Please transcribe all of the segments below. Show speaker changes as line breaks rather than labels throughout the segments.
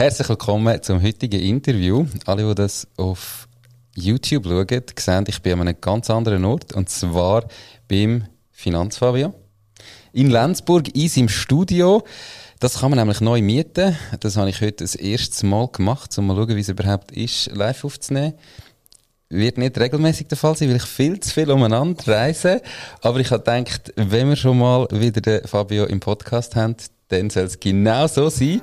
Herzlich willkommen zum heutigen Interview. Alle, die das auf YouTube schauen, sehen, ich bin an einem ganz anderen Ort. Und zwar beim Finanzfabio. In Lenzburg, in seinem Studio. Das kann man nämlich neu mieten. Das habe ich heute das erste Mal gemacht, um mal schauen, wie es überhaupt ist, live aufzunehmen. Wird nicht regelmäßig der Fall sein, weil ich viel zu viel umeinander reise. Aber ich habe gedacht, wenn wir schon mal wieder den Fabio im Podcast haben, dann soll es genau so sein.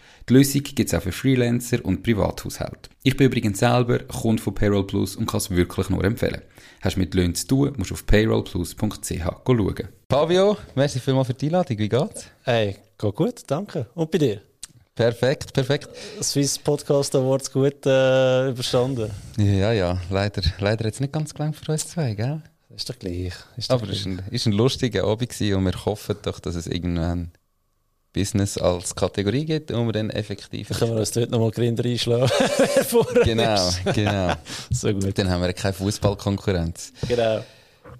Die Lösung gibt es auch für Freelancer und Privathaushalte. Ich bin übrigens selber Kunde von Payroll Plus und kann es wirklich nur empfehlen. Hast du mit Löhnen zu tun, musst du auf payrollplus.ch schauen. Fabio, merci vielmals für die Einladung. Wie geht's?
Hey, geht gut, danke. Und bei dir?
Perfekt, perfekt.
Swiss Podcast Awards gut äh, überstanden?
Ja, ja, leider, leider jetzt nicht ganz gelangt für uns zwei, gell?
Ist doch gleich. Ist doch
Aber es war ein, ist ein lustiger Abend und wir hoffen doch, dass es irgendwann Business als Kategorie gibt und wir dann effektiv.
Dann können wir uns dort nochmal Grinder einschlagen.
genau, genau.
so gut.
Dann haben wir keine Fußballkonkurrenz.
Genau.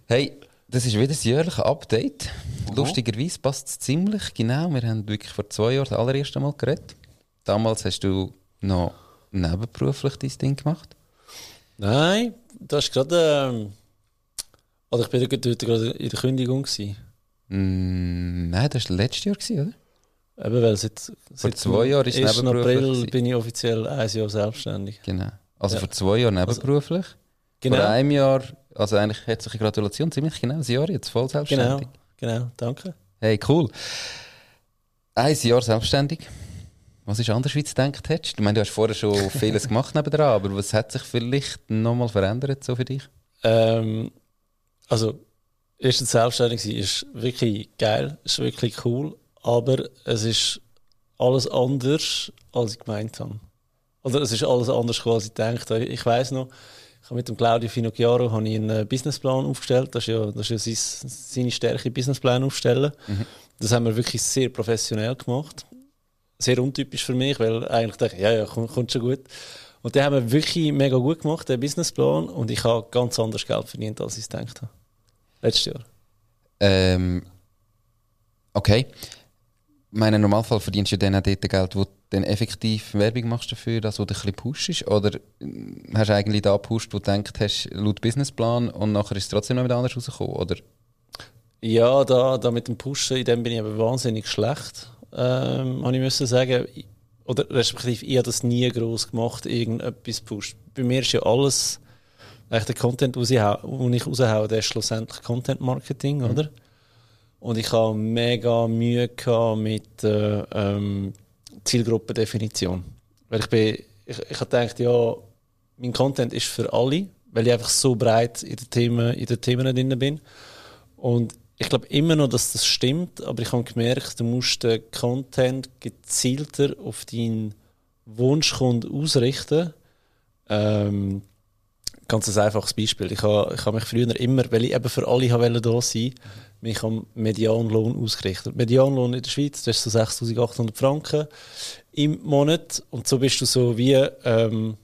Hey, das ist wieder das jährliche Update. Aha. Lustigerweise passt es ziemlich genau. Wir haben wirklich vor zwei Jahren das allererste Mal geredet. Damals hast du noch nebenberuflich dein Ding gemacht?
Nein, das ist gerade. Ähm, oder ich bin gerade in der Kündigung.
Mm, nein, das war letztes Jahr, oder?
Eben, weil seit,
vor seit zwei Jahren ist 1.
April bin ich offiziell ein Jahr selbstständig.
Genau. Also ja. vor zwei Jahren also, nebenberuflich. Also, genau. Vor einem Jahr, also eigentlich herzliche Gratulation, ziemlich genau ein Jahr jetzt voll selbstständig.
Genau, genau, danke.
Hey, cool. Ein Jahr selbstständig. Was ist anders, wie du gedacht hättest? Ich meine, du hast vorher schon vieles gemacht nebenan, aber was hat sich vielleicht nochmal verändert so für dich?
Ähm, also, erstens selbstständig sein ist wirklich geil, ist wirklich cool aber es ist alles anders, als ich gemeint habe. Oder es ist alles anders, als ich gedacht habe. Ich weiß noch, ich habe mit dem Claudio Finocchiaro habe ich einen äh, Businessplan aufgestellt. Das ist ja, das ist ja sein, seine Stärke, Businessplan aufstellen. Mhm. Das haben wir wirklich sehr professionell gemacht. Sehr untypisch für mich, weil eigentlich dachte ich, ja, ja, kommt, kommt schon gut. Und den haben wir wirklich mega gut gemacht, den Businessplan. Und ich habe ganz anders Geld verdient, als ich es gedacht habe. Letztes Jahr.
Ähm, okay meinen Normalfall verdienst du dann auch dort Geld, wo du dann effektiv Werbung machst dafür, dass du dich ein bisschen pushst? Oder hast du eigentlich da gepusht, wo du denkst, hast laut Businessplan und nachher ist es trotzdem noch wieder anders rausgekommen, oder?
Ja, da, da mit dem Pushen, in dem bin ich aber wahnsinnig schlecht, ähm, habe ich müssen sagen. Oder respektive, ich habe das nie groß gemacht, irgendetwas pusht. Bei mir ist ja alles, eigentlich der Content, den ich raushaue, der ist schlussendlich Content Marketing, mhm. oder? Und ich habe mega Mühe mit äh, ähm, Zielgruppendefinition. Weil ich bin, ich, ich habe gedacht, ja, mein Content ist für alle, weil ich einfach so breit in den Themen, in den Themen drin bin. Und ich glaube immer noch, dass das stimmt, aber ich habe gemerkt, du musst den Content gezielter auf deinen Wunschkunden ausrichten. Ähm, ganz ein einfaches Beispiel. Ich habe, ich habe mich früher immer, weil ich eben für alle wollte da sein, mich am Medianlohn ausgerichtet. Medianlohn in der Schweiz, das ist so 6'800 Franken im Monat und so bist du so wie, ähm,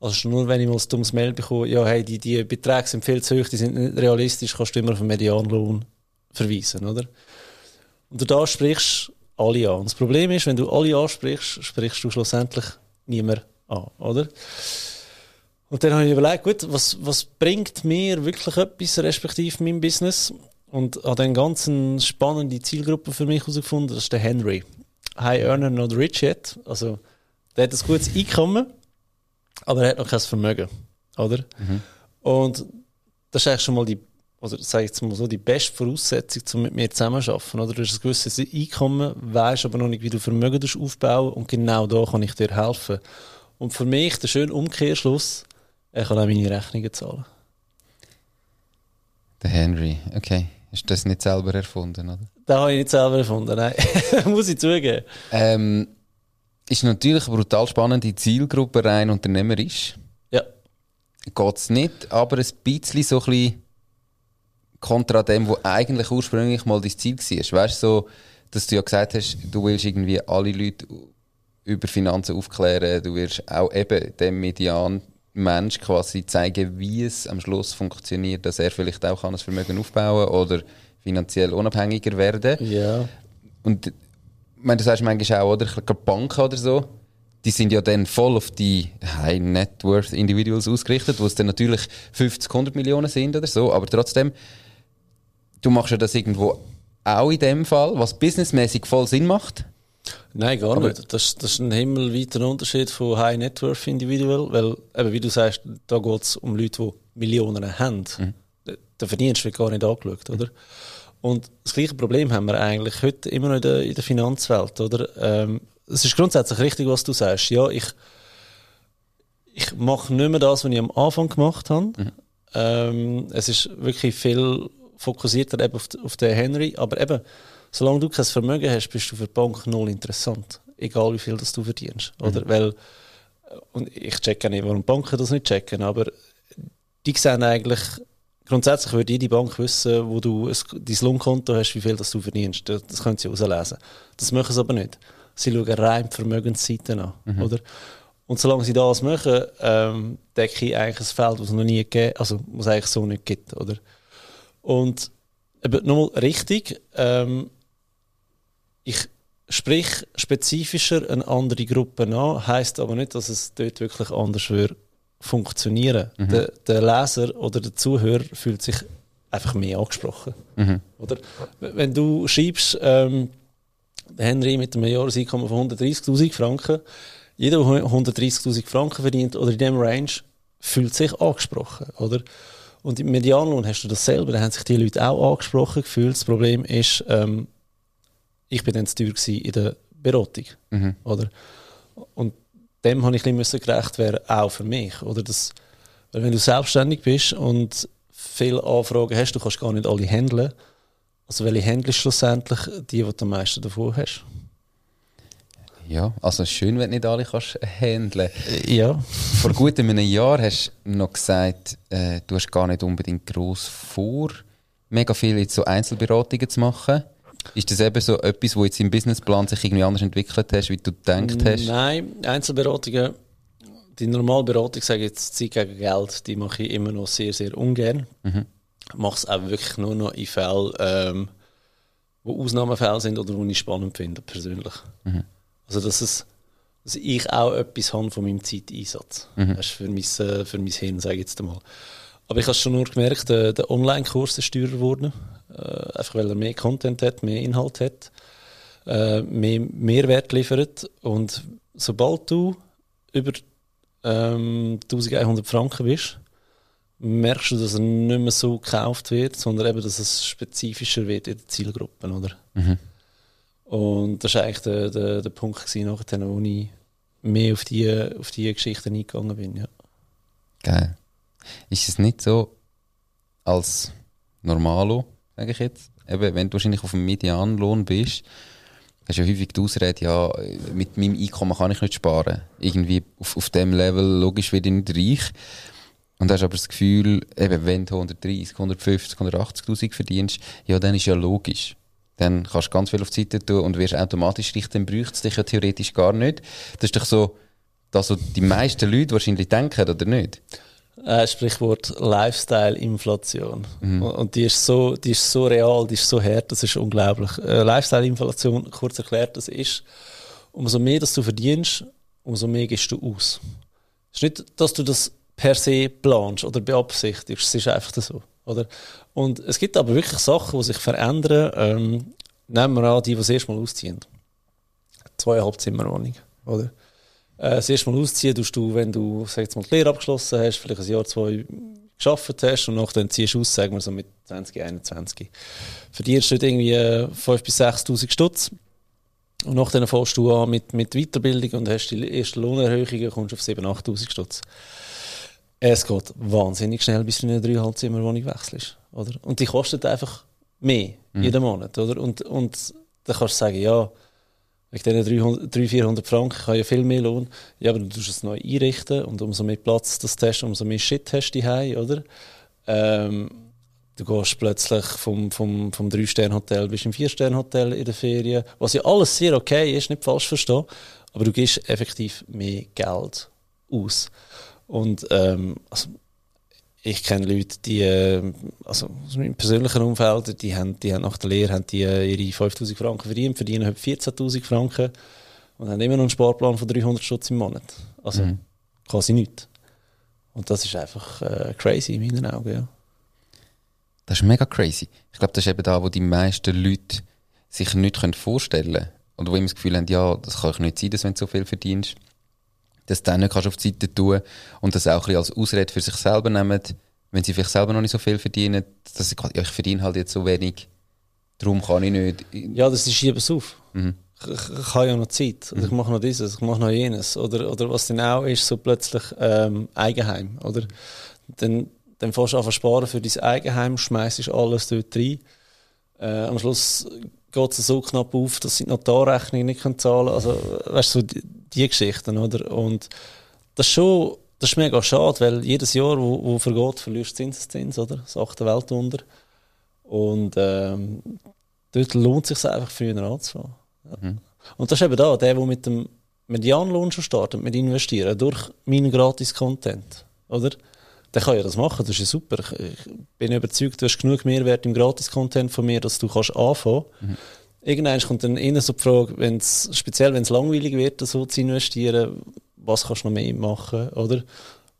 also nur wenn ich mal ein dummes Mail bekomme, ja hey, die, die Beträge sind viel zu hoch, die sind nicht realistisch, kannst du immer auf den Medianlohn verweisen, oder? Und da sprichst alle an. Und das Problem ist, wenn du alle ansprichst, sprichst du schlussendlich niemand an, oder? Und dann habe ich überlegt, gut, was, was bringt mir wirklich etwas, respektive mein Business? Und habe dann ganz eine spannende Zielgruppe für mich herausgefunden, das ist der Henry. High Earner, not rich yet. Also, der hat ein gutes Einkommen, aber er hat noch kein Vermögen. Oder? Mhm. Und das ist eigentlich schon mal die, oder sage ich jetzt mal so, die beste Voraussetzung, um mit mir zusammenzuarbeiten. Oder? Du hast ein gewisses Einkommen, weißt aber noch nicht, wie du Vermögen aufbauen und genau da kann ich dir helfen. Und für mich der schöne Umkehrschluss, ich kann auch meine Rechnungen zahlen.
Der Henry, okay. Hast du das nicht selber erfunden, oder?
Das habe ich nicht selber erfunden, nein. Muss ich zugeben.
Ähm, ist natürlich eine brutal spannende Zielgruppe rein unternehmerisch.
Ja.
Geht es nicht, aber ein bisschen so ein bisschen kontra dem, was eigentlich ursprünglich mal dein Ziel war. Weißt du, so, dass du ja gesagt hast, du willst irgendwie alle Leute über Finanzen aufklären, du wirst auch eben dem Median Mensch quasi zeigen, wie es am Schluss funktioniert, dass er vielleicht auch kann ein Vermögen aufbauen oder finanziell unabhängiger werden.
Ja.
Und meine, du sagst manchmal auch, oder? Glaube, Banken oder so, die sind ja dann voll auf die High Net Worth Individuals ausgerichtet, wo es dann natürlich 50, 100 Millionen sind oder so, aber trotzdem, du machst ja das irgendwo auch in dem Fall, was businessmäßig voll Sinn macht.
Nein, gar aber nicht. Das, das ist ein himmelweiter Unterschied von High Net Worth Individual, weil, eben, wie du sagst, da geht es um Leute, die Millionen haben. Mhm. Der Verdienst wird gar nicht angeschaut, oder? Und das gleiche Problem haben wir eigentlich heute immer noch in der, in der Finanzwelt, oder? Ähm, es ist grundsätzlich richtig, was du sagst. Ja, ich, ich mache nicht mehr das, was ich am Anfang gemacht habe. Mhm. Ähm, es ist wirklich viel fokussierter eben auf, auf den Henry, aber eben, solange du kein Vermögen hast, bist du für die Bank null interessant. Egal wie viel das du verdienst. Mhm. Oder? Weil, und ich checke nicht, warum Banken das nicht checken, aber die sehen eigentlich, grundsätzlich würde jede Bank wissen, wo du ein, dein Lohnkonto hast, wie viel das du verdienst. Das, das können sie auslesen. Das machen sie aber nicht. Sie schauen rein die Vermögensseiten an. Mhm. Oder? Und solange sie das machen, ähm, decke ich eigentlich ein Feld, das es noch nie gegeben also was eigentlich so nicht gibt. Oder? Und nochmal richtig, ähm, ich sprich spezifischer eine andere Gruppe an, heißt aber nicht, dass es dort wirklich anders würde funktionieren. Mhm. Der, der, Leser oder der Zuhörer fühlt sich einfach mehr angesprochen. Mhm. Oder wenn du schreibst, ähm, Henry mit einem Jahreseinkommen von 130.000 Franken, jeder, der 130.000 Franken verdient oder in diesem Range, fühlt sich angesprochen, oder? Und im Medianlohn hast du das selber, da haben sich die Leute auch angesprochen gefühlt. Das Problem ist, ähm, ich bin dann zu teuer in der Beratung. Mhm. Oder? Und dem habe ich ein bisschen gerecht werden, auch für mich. Oder das, wenn du selbstständig bist und viele Anfragen hast, du kannst gar nicht alle handeln. Also welche handelst schlussendlich die, die du am meisten davon hast?
Ja, also schön, wenn du nicht alle kannst handeln.
Ja.
Vor gut einem Jahr hast du noch gesagt, äh, du hast gar nicht unbedingt gross vor, mega viel so Einzelberatungen zu machen. Ist das eben so etwas, wo jetzt im Businessplan sich irgendwie anders entwickelt hast, wie du gedacht hast?
Nein, Einzelberatungen, die Normalberatung, sage ich jetzt Zeit gegen Geld, die mache ich immer noch sehr, sehr ungern. Mhm. Ich mache es auch wirklich nur noch in Fällen, ähm, wo Ausnahmefälle sind oder wo ich spannend finde, persönlich. Mhm. Also, dass, es, dass ich auch etwas habe von meinem Zeiteinsatz. Mhm. Das ist für mein, äh, für mein Hirn, sage ich jetzt einmal. Aber ich habe schon nur gemerkt, der, der Online-Kurs ist teurer geworden. Äh, einfach weil er mehr Content hat, mehr Inhalt hat, äh, mehr Mehrwert liefert. Und sobald du über ähm, 1100 Franken bist, merkst du, dass er nicht mehr so gekauft wird, sondern eben, dass es spezifischer wird in den Zielgruppen, oder? Mhm. Und das war eigentlich der, der, der Punkt, gewesen, nachher, wo ich mehr auf die, auf die Geschichten eingegangen bin. Ja.
Geil. Ist es nicht so als Normalo, sage ich jetzt, eben, wenn du wahrscheinlich auf dem Medianlohn bist, hast du ja häufig die Ausrede, ja, mit meinem Einkommen kann ich nicht sparen. Irgendwie auf, auf dem Level, logisch, werde ich nicht reich. Und hast aber das Gefühl, eben, wenn du 130, 150, 180.000 verdienst, ja, dann ist ja logisch. Dann kannst du ganz viel auf die Seite tun und wirst automatisch reich, dann bräuchte es dich ja theoretisch gar nicht. Das ist doch so, dass so die meisten Leute wahrscheinlich denken, oder nicht?
Äh, Sprichwort Lifestyle-Inflation. Mhm. Und die ist, so, die ist so real, die ist so hart, das ist unglaublich. Äh, Lifestyle-Inflation, kurz erklärt, das ist, umso mehr dass du verdienst, umso mehr gehst du aus. Es ist nicht, dass du das per se planst oder beabsichtigst, es ist einfach so. Oder? Und es gibt aber wirklich Sachen, die sich verändern. Ähm, nehmen wir an, die, die das erste Mal ausziehen. Zweieinhalb Zimmerwohnung, oder? Äh, das erste Mal ausziehen tust du, wenn du sag jetzt mal, die Lehre abgeschlossen hast, vielleicht ein Jahr, zwei geschafft hast und nachher ziehst du aus, sagen wir so mit 20, 21. Verdienst du irgendwie 5.000 bis 6'000 Stutz und nachher fährst du an mit, mit Weiterbildung und hast die erste Lohnerhöhung, kommst auf 7.000, 8'000 Stutz. Es geht wahnsinnig schnell, bis du in eine Dreieinhalbzimmerwohnung wechselst. Oder? Und die kostet einfach mehr mhm. jeden Monat. Oder? Und, und dann kannst du sagen, ja, wegen diesen 300, 400 Franken kann ja viel mehr Lohn. Ja, aber du tust es neu einrichten und umso mehr Platz das hast, umso mehr Shit hast du hier, oder? Ähm, du gehst plötzlich vom, vom, vom 3-Stern-Hotel bis im 4-Stern-Hotel in der Ferien, was ja alles sehr okay ist, nicht falsch verstehen, aber du gibst effektiv mehr Geld aus. Und ähm, also, ich kenne Leute, die, äh, also aus meinem persönlichen Umfeld, die haben, die haben nach der Lehre haben die, äh, ihre 5000 Franken verdient, verdienen heute 14.000 Franken und haben immer noch einen Sparplan von 300 Stutz im Monat. Also mhm. quasi nichts. Und das ist einfach äh, crazy in meinen Augen, ja.
Das ist mega crazy. Ich glaube, das ist eben da, wo die meisten Leute sich nicht vorstellen können. Oder wo immer das Gefühl haben, ja, das kann ich nicht sein, dass wenn du so viel verdienst das dann nicht kannst auf die Seite tun und das auch ein bisschen als Ausrede für sich selber nehmen, wenn sie vielleicht selber noch nicht so viel verdienen, dass sie, ja, ich verdiene halt jetzt so wenig, darum kann ich nicht.
Ja, das ist es auf. Mhm. Ich, ich, habe ja noch Zeit, oder mhm. ich mache noch dieses, ich mache noch jenes, oder, oder was dann auch ist, so plötzlich ähm, Eigenheim, oder? Dann, dann fährst du einfach sparen für dein Eigenheim, schmeißt alles dort rein. Äh, am Schluss geht es so knapp auf, dass sie die Notarrechnung nicht zahlen können. Also, weißt du, so die, die, Geschichten, oder? Und das ist schon, das ist mega schade, weil jedes Jahr, wo, wo vergeht, verlierst du Zinseszins, oder? Das achte Weltwunder. Und, ähm, dort lohnt es sich einfach früher anzufangen. Ja. Mhm. Und das ist eben da, der, der mit dem Medianlohn schon startet, mit investieren, durch meinen Gratis-Content, oder? Dann kann ja das machen, das ist ja super. Ich, bin überzeugt, du hast genug Mehrwert im Gratis-Content von mir, dass du kannst anfangen mhm. Irgendwann kommt dann innen so die Frage, wenn's, speziell wenn es langweilig wird, so zu investieren, was kannst du noch mehr machen, oder?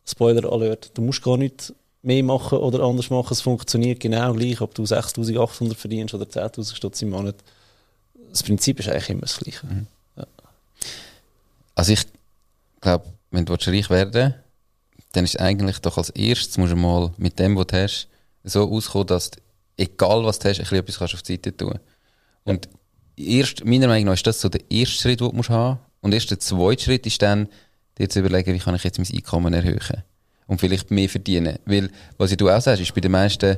Spoiler Alert, du musst gar nicht mehr machen oder anders machen, es funktioniert genau gleich, ob du 6'800 verdienst oder 10'000 Stutz im Monat. Das Prinzip ist eigentlich immer das Gleiche. Mhm. Ja.
Also ich glaube, wenn du reich werden willst, dann ist eigentlich doch als erstes, musst du mal mit dem, was du hast, so auskommen, dass du, egal was du hast, ein bisschen etwas kannst auf die Seite tun. Und erst, meiner Meinung nach ist das so der erste Schritt, den du musst haben. Und erst der zweite Schritt ist dann, dir zu überlegen, wie kann ich jetzt mein Einkommen erhöhen und vielleicht mehr verdienen. Weil, was du auch sagst, ist bei den meisten,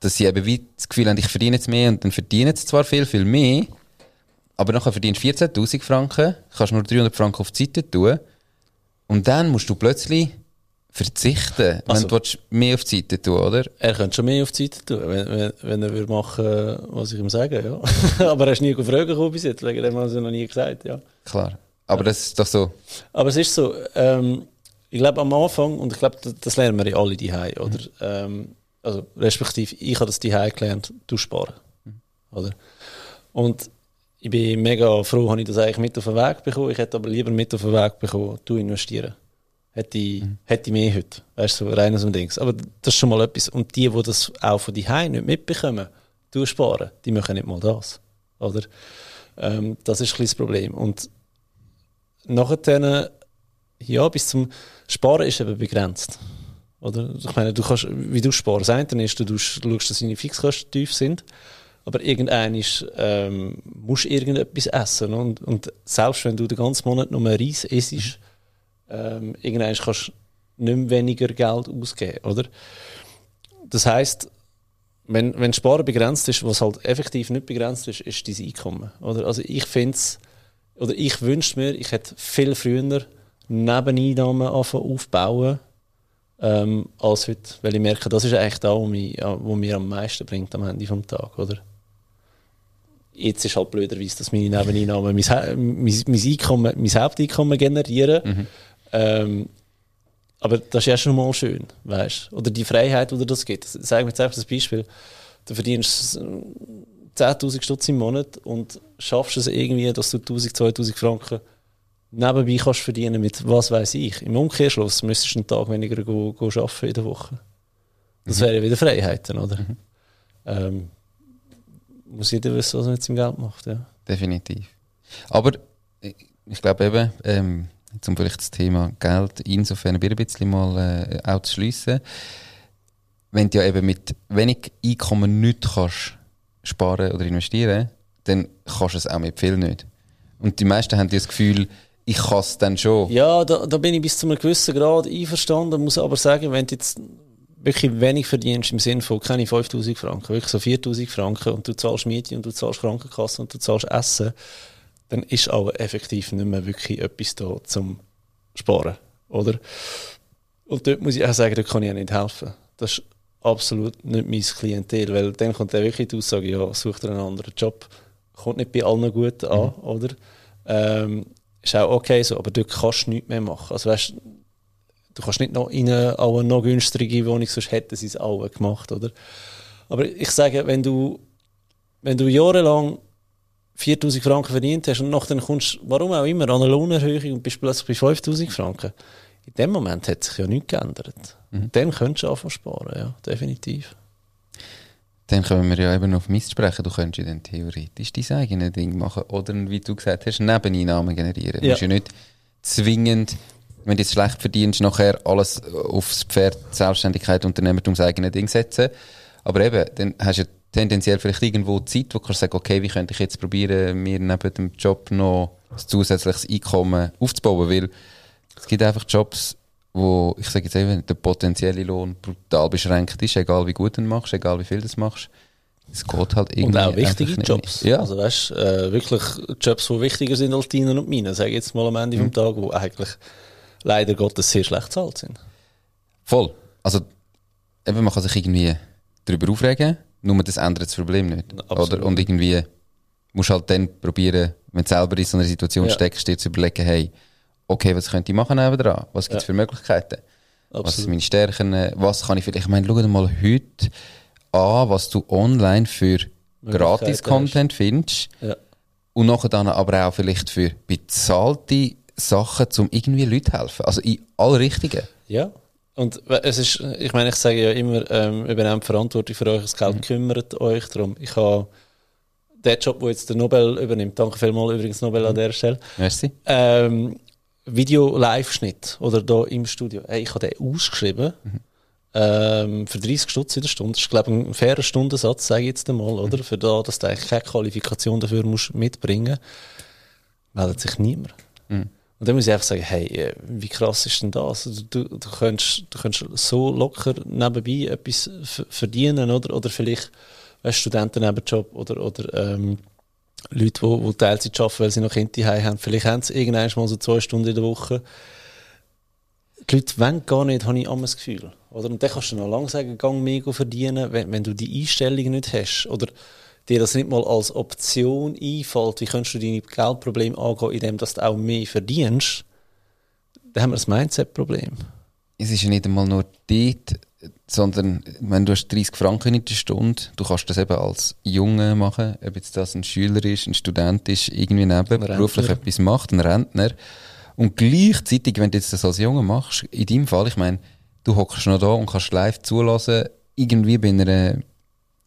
dass sie eben wie das Gefühl haben, ich verdiene jetzt mehr und dann verdienen sie zwar viel, viel mehr, aber nachher verdienst du 14'000 Franken, kannst nur 300 Franken auf die Seite tun und dann musst du plötzlich verzichten, also, wenn du mehr auf die Seite tun, oder?
Er könnte schon mehr auf die Seite tun, wenn, wenn, wenn er würde machen, was ich ihm sage, ja. Aber er ist nie gefragt gekommen bis jetzt, wegen dem haben sie noch nie gesagt, ja.
Klar. Aber ja. das ist doch so.
Aber es ist so, ähm, ich glaube am Anfang, und ich glaube, das, das lernen wir ja alle die oder? Mhm. Ähm, also, respektive, ich habe das die gelernt, du sparen. Mhm. Oder? Und ich bin mega froh, habe ich das eigentlich mit auf den Weg bekommen. Ich hätte aber lieber mit auf den Weg bekommen, du investieren hätte ich, mhm. hätte ich mehr heute. Weißt du, so rein aus dem Dings. Aber das ist schon mal etwas. Und die, die das auch von die nicht mitbekommen, du sparen, die machen nicht mal das. Oder? Ähm, das ist ein das Problem. Und nachher, ja, bis zum Sparen ist eben begrenzt. Oder? Ich meine, du kannst, wie du sparst, das eine ist, du, du schaust, dass deine Fixkosten tief sind. Aber irgendein ist, ähm, musst irgendetwas essen. Und, und selbst wenn du den ganzen Monat nur Reis isst, mhm ähm, irgendwann kannst du nicht mehr weniger Geld ausgeben, oder? Das heisst, wenn, wenn Sparen begrenzt ist, was halt effektiv nicht begrenzt ist, ist dein Einkommen, oder? Also ich finde oder ich wünschte mir, ich hätte viel früher Nebeneinnahmen aufbauen ähm, als heute, weil ich merke, das ist eigentlich da, was mich, was mir am meisten bringt am Ende des Tages, oder? Jetzt ist halt blöderweise, dass meine Nebeneinnahmen mein, mein, mein, Einkommen, mein Haupteinkommen generieren. Mhm. Ähm, aber das ist ja schon mal schön, weißt Oder die Freiheit, die dir das gibt. Sag mir jetzt einfach das Beispiel. Du verdienst 10.000 Stutz im Monat und schaffst es irgendwie, dass du 1.000, 2.000 Franken nebenbei kannst verdienen mit was weiß ich. Im Umkehrschluss müsstest du einen Tag weniger go, go arbeiten in der Woche. Das mhm. wäre wieder Freiheiten, oder? Mhm. Ähm, muss jeder wissen, was er mit seinem Geld macht, ja.
Definitiv. Aber ich glaube eben, ähm, um vielleicht das Thema Geld insofern ein bisschen mal äh, auch zu schliessen. wenn du ja eben mit wenig Einkommen nichts kannst sparen oder investieren, dann kannst du es auch mit viel nicht. Und die meisten haben das Gefühl, ich kann es dann schon.
Ja, da, da bin ich bis zu einem gewissen Grad einverstanden, muss aber sagen, wenn du jetzt wirklich wenig verdienst im Sinne von keine 5000 Franken, wirklich so 4000 Franken und du zahlst Miete und du zahlst Krankenkasse und du zahlst Essen, dann ist aber effektiv nicht mehr wirklich etwas da zum Sparen, oder? Und dort muss ich auch sagen, da kann ich auch nicht helfen. Das ist absolut nicht mein Klientel, weil dann kommt dann wirklich die Aussage, ja, such dir einen anderen Job. Kommt nicht bei allen gut an, mhm. oder? Ähm, ist auch okay so, aber dort kannst du nichts mehr machen. Also weißt, du kannst nicht noch in eine, eine noch günstige Wohnung, sonst hätten sie es alle gemacht, oder? Aber ich sage, wenn du, wenn du jahrelang 4000 Franken verdient hast und nachher kommst, warum auch immer, an eine Lohnerhöhung und bist plötzlich bei 5000 Franken, in dem Moment hat sich ja nichts geändert. Mhm. Dann könntest du anfangen sparen, ja, definitiv.
Dann können wir ja eben auf Mist sprechen. Du könntest ja dann theoretisch dein eigenes Ding machen oder, wie du gesagt hast, Nebeneinnahmen generieren. Du musst ja nicht zwingend, wenn du jetzt schlecht verdienst, nachher alles aufs Pferd Selbstständigkeit, Unternehmertum, das eigene Ding setzen. Aber eben, dann hast du ja tendenziell vielleicht irgendwo Zeit, wo du sagen, okay, wie könnte ich jetzt probieren, mir neben dem Job noch ein zusätzliches Einkommen aufzubauen, weil es gibt einfach Jobs, wo, ich sage jetzt eben, der potenzielle Lohn brutal beschränkt ist, egal wie gut du machst, egal wie viel du machst. Es geht halt irgendwie.
Und auch wichtige Jobs. Ja. Also weißt, äh, wirklich Jobs, die wichtiger sind als deine und meine, sage ich jetzt mal am Ende mhm. vom Tag, wo eigentlich leider Gottes sehr schlecht zahlt sind.
Voll. Also, eben, man kann sich irgendwie darüber aufregen, nur das ändert das Problem nicht. Oder? Und irgendwie musst du halt dann probieren, wenn du selber in so einer Situation ja. steckst, dir zu überlegen, hey, okay, was könnte ich machen dran? Was gibt es ja. für Möglichkeiten? Absolut. Was sind meine Stärken? Was kann ich vielleicht, ich meine, schau dir mal heute an, was du online für Gratis-Content findest. Ja. Und nachher dann aber auch vielleicht für bezahlte Sachen, um irgendwie Leuten zu helfen. Also in alle Richtungen.
Ja. Und es ist, ich meine, ich sage ja immer, ähm, übernehmt Verantwortung für euch das Geld, mhm. kümmert euch darum. Ich habe den Job, wo jetzt der Nobel übernimmt, danke vielmals übrigens Nobel an mhm. der Stelle.
Merci.
Ähm, Video-Live-Schnitt oder da im Studio. Hey, ich habe den ausgeschrieben mhm. ähm, für 30 Stutz in der Stunde. Das ist, glaube ich, ein fairer Stundensatz, sage ich jetzt einmal, oder? Mhm. Für da, dass du eigentlich keine Qualifikation dafür musst mitbringen meldet sich niemand. Mhm. Und dann muss ich einfach sagen, hey, äh, wie krass ist denn das? Also, du, du, du, könntest, du könntest so locker nebenbei etwas verdienen, oder? Oder vielleicht, weißt Studentennebenjob oder, oder ähm, Leute, die, die Teilzeit arbeiten, weil sie noch Kinder haben. Vielleicht haben sie irgendwann mal so zwei Stunden in der Woche. Die Leute wollen gar nicht, habe ich immer das Gefühl. Oder? Und dann kannst du noch lange sagen, gang mega verdienen, wenn, wenn du die Einstellung nicht hast. Oder dir das nicht mal als Option einfällt, wie kannst du deine Geldprobleme angehen, indem du auch mehr verdienst, dann haben wir das Mindset-Problem.
Es ist ja nicht einmal nur dort, sondern wenn du hast 30 Franken in der Stunde, du kannst das eben als Junge machen, ob jetzt das ein Schüler ist, ein Student ist, irgendwie neben beruflich etwas macht, ein Rentner. Und gleichzeitig, wenn du jetzt das als Junge machst, in deinem Fall, ich meine, du hockst noch da und kannst live zulassen, irgendwie bei einer,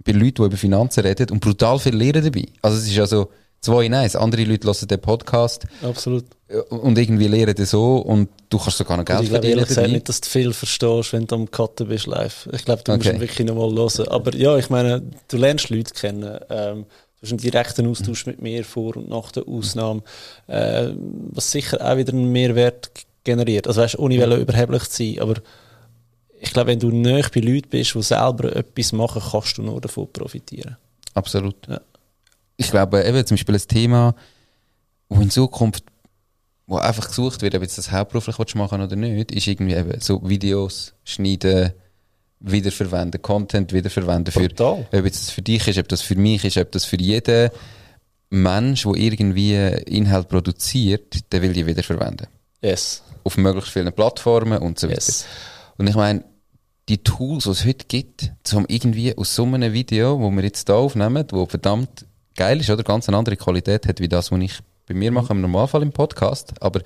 bei Leuten, die über Finanzen reden und brutal viel lernen dabei. Also es ist ja so, zwei in eins. Andere Leute hören den Podcast.
Absolut.
Und irgendwie lernen das so und du kannst sogar noch Geld
ich verdienen. Ich glaube nicht, dass du viel verstehst, wenn du am Cutten bist live. Ich glaube, du okay. musst wirklich nochmal hören. Aber ja, ich meine, du lernst Leute kennen. Ähm, du hast einen direkten Austausch mit mir vor und nach der Ausnahme, äh, was sicher auch wieder einen Mehrwert generiert. Also weißt, ohne mhm. überheblich zu sein, aber ich glaube, wenn du näher bei Leuten bist, die selber etwas machen, kannst du nur davon profitieren.
Absolut. Ja ich glaube eben zum Beispiel ein Thema, wo in Zukunft wo einfach gesucht wird, ob jetzt das hauptberuflich machen oder nicht, ist irgendwie eben so Videos schneiden, wiederverwenden, Content wiederverwenden. Für,
Total.
ob jetzt das für dich ist, ob das für mich ist, ob das für jeden Mensch, der irgendwie Inhalt produziert, der will die wiederverwenden.
Yes.
Auf möglichst vielen Plattformen und so weiter. Yes. Und ich meine, die Tools, die es heute gibt, um irgendwie aus so einem Video, wo wir jetzt hier aufnehmen, wo verdammt geil ist, oder? Ganz eine andere Qualität hat, wie das, was ich bei mir mache im Normalfall im Podcast. Aber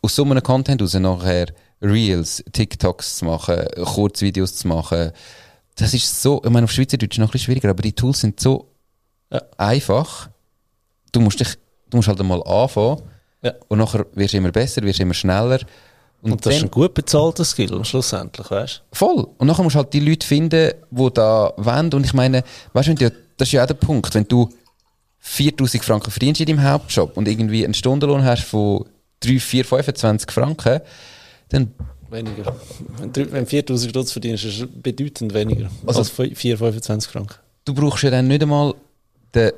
aus so einem Content raus nachher Reels, TikToks zu machen, Kurzvideos zu machen, das ist so, ich meine, auf Schweizerdeutsch ist noch ein bisschen schwieriger, aber die Tools sind so ja. einfach. Du musst dich, du musst halt einmal anfangen. Ja. Und nachher wirst du immer besser, wirst immer schneller.
Und, und das ist ein gut bezahlter Skill, schlussendlich, weißt
Voll. Und nachher musst du halt die Leute finden, die da wollen. Und ich meine, weißt du, wenn du- das ist ja auch der Punkt, wenn du 4000 Franken verdienst in deinem Hauptjob und irgendwie einen Stundenlohn hast von 3, 4, 25 Franken, dann
Weniger. Wenn, du- wenn 4000 Stutz verdienst, ist es bedeutend weniger.
Also-
als 4, 25 Franken.
du brauchst ja dann nicht einmal den,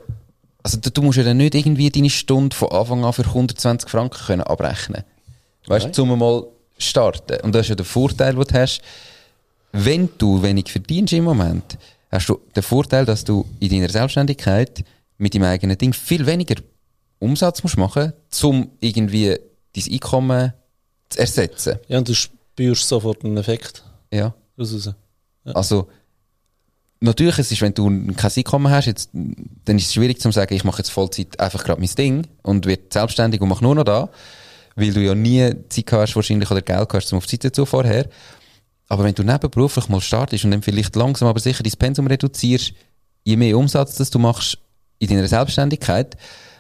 also du, du musst ja dann nicht irgendwie deine Stunde von Anfang an für 120 Franken können abrechnen. Weißt du, zum mal starten. Und das ist ja der Vorteil, den du hast. Wenn du wenig verdienst im Moment, hast du den Vorteil, dass du in deiner Selbstständigkeit mit deinem eigenen Ding viel weniger Umsatz musst machen, um irgendwie dein Einkommen zu ersetzen.
Ja, und du spürst sofort einen Effekt
Ja.
raus.
Also, natürlich, es ist, wenn du kein Einkommen hast, jetzt, dann ist es schwierig zu sagen, ich mache jetzt Vollzeit einfach gerade mein Ding und werde selbstständig und mache nur noch da, weil du ja nie Zeit hast wahrscheinlich oder Geld hast, um auf die Seite zu vorher. Aber wenn du nebenberuflich mal startest und dann vielleicht langsam aber sicher dein Pensum reduzierst, je mehr Umsatz das du machst in deiner Selbstständigkeit,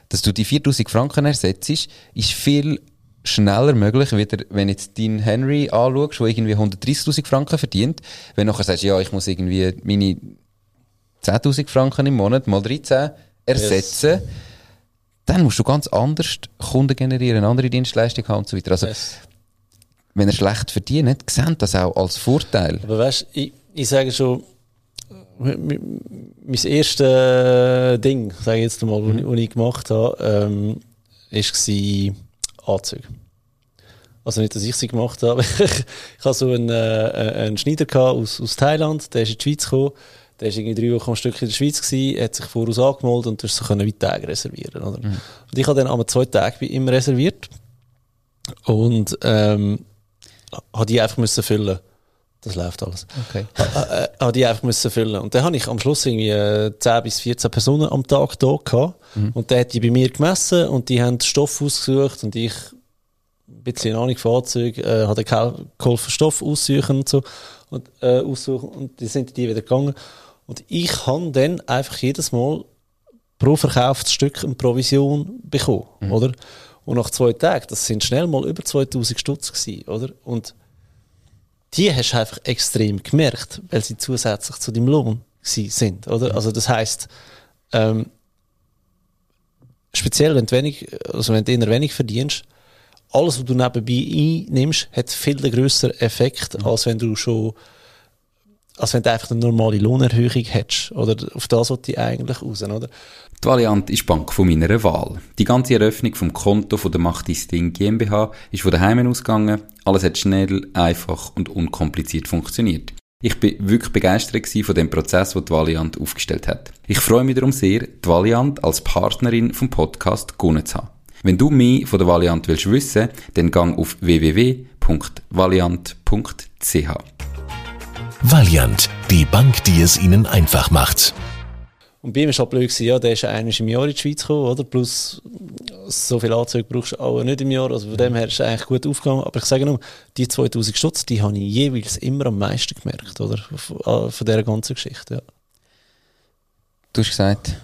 dass du die 4000 Franken ersetzt, ist viel schneller möglich, wieder, wenn jetzt dein Henry anschaust, der irgendwie 130.000 Franken verdient, wenn du nachher sagst, ja, ich muss irgendwie meine 10.000 Franken im Monat mal 13 ersetzen, dann musst du ganz anders Kunden generieren, andere Dienstleistungen haben und so weiter. Also,
Yes.
wenn er schlecht verdient, sehen das auch als Vorteil.
Aber weißt du, ich, ich sage schon, m- mein erstes Ding, sage ich jetzt mal,
Mhm.
was ich, gemacht habe, ähm, war Anzüge. Also nicht, dass ich sie gemacht habe. ich hatte so einen, äh, einen Schneider aus, aus Thailand, der ist in die Schweiz gekommen. Der war irgendwie drei Wochen am Stück in der Schweiz, gewesen, hat sich voraus angemeldet und du so wie Tage reservieren. Oder? Und ich habe dann einmal zwei Tage bei ihm reserviert und ähm, habe die einfach müssen füllen. Das läuft alles.
Okay.
äh, äh, habe die einfach müssen füllen. Und dann habe ich am Schluss irgendwie äh, 10 bis 14 Personen am Tag da gehabt. Und der hat die bei mir gemessen und die haben Stoff ausgesucht und ich, ein bisschen Ahnung von Anzügen, äh, habe gehel- geholfen, Stoff aussuchen und so. Und, äh, aussuchen und die sind die wieder gegangen. Und ich habe dann einfach jedes Mal pro verkauftes Stück eine Provision bekommen, oder? Und nach zwei Tagen, das sind schnell mal über 2000 Stutz gewesen, oder? Und die hast du einfach extrem gemerkt, weil sie zusätzlich zu deinem Lohn sind, oder? Also das heißt, ähm, speziell wenn du wenig, also wenn du eher wenig verdienst, alles, was du nebenbei einnimmst, hat viel den grösseren Effekt, als wenn du schon, als wenn du einfach eine normale Lohnerhöhung hättest, oder? Auf das wollte ich eigentlich raus, oder?
Die Valiant ist die Bank von meiner Wahl. Die ganze Eröffnung vom Konto von der Macht dein Ding GmbH ist von daheim ausgegangen. Alles hat schnell, einfach und unkompliziert funktioniert. Ich bin wirklich begeistert von dem Prozess, den die Valiant aufgestellt hat. Ich freue mich darum sehr, die Valiant als Partnerin vom Podcast gewonnen zu haben. Wenn du mehr von der Valiant willst wissen, dann gang auf www.valiant.ch.
Valiant, die Bank, die es Ihnen einfach macht.
Und bei ihm war halt blöd, gewesen, ja, der ist einmal im Jahr in die Schweiz gekommen, oder? Plus, so viele Anzüge brauchst du auch nicht im Jahr. Also von dem her ist es eigentlich gut aufgegangen. Aber ich sage nur, die 2000 Stutz, die habe ich jeweils immer am meisten gemerkt, oder? Von, äh, von dieser ganzen Geschichte, ja.
Du hast gesagt,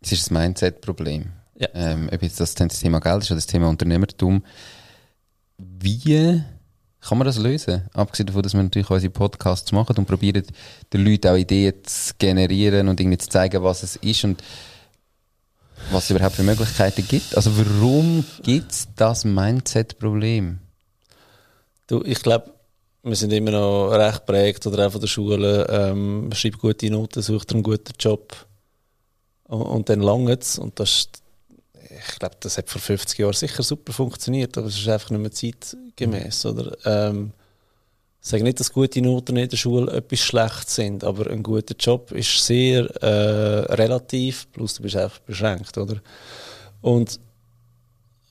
es ist ein Mindset-Problem.
Ja.
Ähm, ob jetzt das das Thema Geld ist oder das Thema Unternehmertum. Wie kann man das lösen? Abgesehen davon, dass wir natürlich unsere Podcasts machen und probieren, den Leuten auch Ideen zu generieren und irgendwie zu zeigen, was es ist und was es überhaupt für Möglichkeiten gibt. Also warum gibt es das Mindset-Problem?
Du, ich glaube, wir sind immer noch recht prägt oder auch von der Schule. Ähm, man schreibt gute Noten, sucht einen guten Job und, und dann langt es. Und das ist, ich glaube, das hat vor 50 Jahren sicher super funktioniert, aber es ist einfach nicht mehr zeitgemäß. Oder? Ähm, ich sage nicht, dass gute Noten in der Schule etwas schlecht sind, aber ein guter Job ist sehr äh, relativ, plus du bist einfach beschränkt. Oder? Und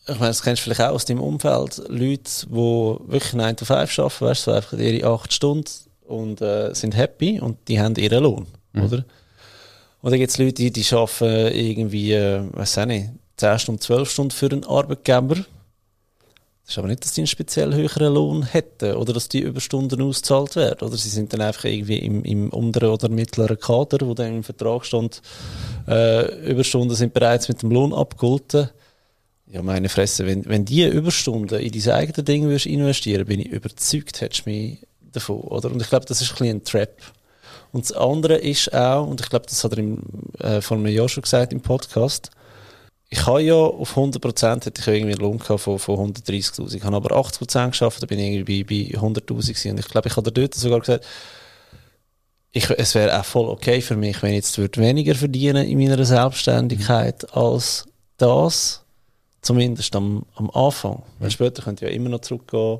ich meine, das kennst du vielleicht auch aus deinem Umfeld, Leute, die wirklich 9 to 5 arbeiten, weißt du, so einfach ihre 8 Stunden und äh, sind happy und die haben ihren Lohn, oder? Und dann gibt es Leute, die, die arbeiten irgendwie, äh, weiß auch nicht, 10 Stunden, 12 Stunden für einen Arbeitgeber. Das ist aber nicht, dass die einen speziell höheren Lohn hätten oder dass die Überstunden ausgezahlt werden. Oder sie sind dann einfach irgendwie im, im unteren oder mittleren Kader, wo dann im Vertrag stand, äh, Überstunden sind bereits mit dem Lohn abgegolten. Ja, meine Fresse, wenn, wenn die Überstunden in dein eigenes Ding würdest investieren, bin ich überzeugt, hättest du mich davon, oder? Und ich glaube, das ist ein bisschen ein Trap. Und das andere ist auch, und ich glaube, das hat er im, äh, vor einem Jahr schon gesagt im Podcast, ich habe ja auf 100% hätte ich irgendwie einen Lohn gehabt von, von 130'000. Ich habe aber 80% geschafft, da bin ich irgendwie bei 100'000 gewesen. Und ich glaube, ich habe dort sogar gesagt, ich, es wäre auch voll okay für mich, wenn ich jetzt würde weniger verdienen in meiner Selbstständigkeit mhm. als das, zumindest am, am Anfang. Mhm. Weil später könnt ihr ja immer noch zurückgehen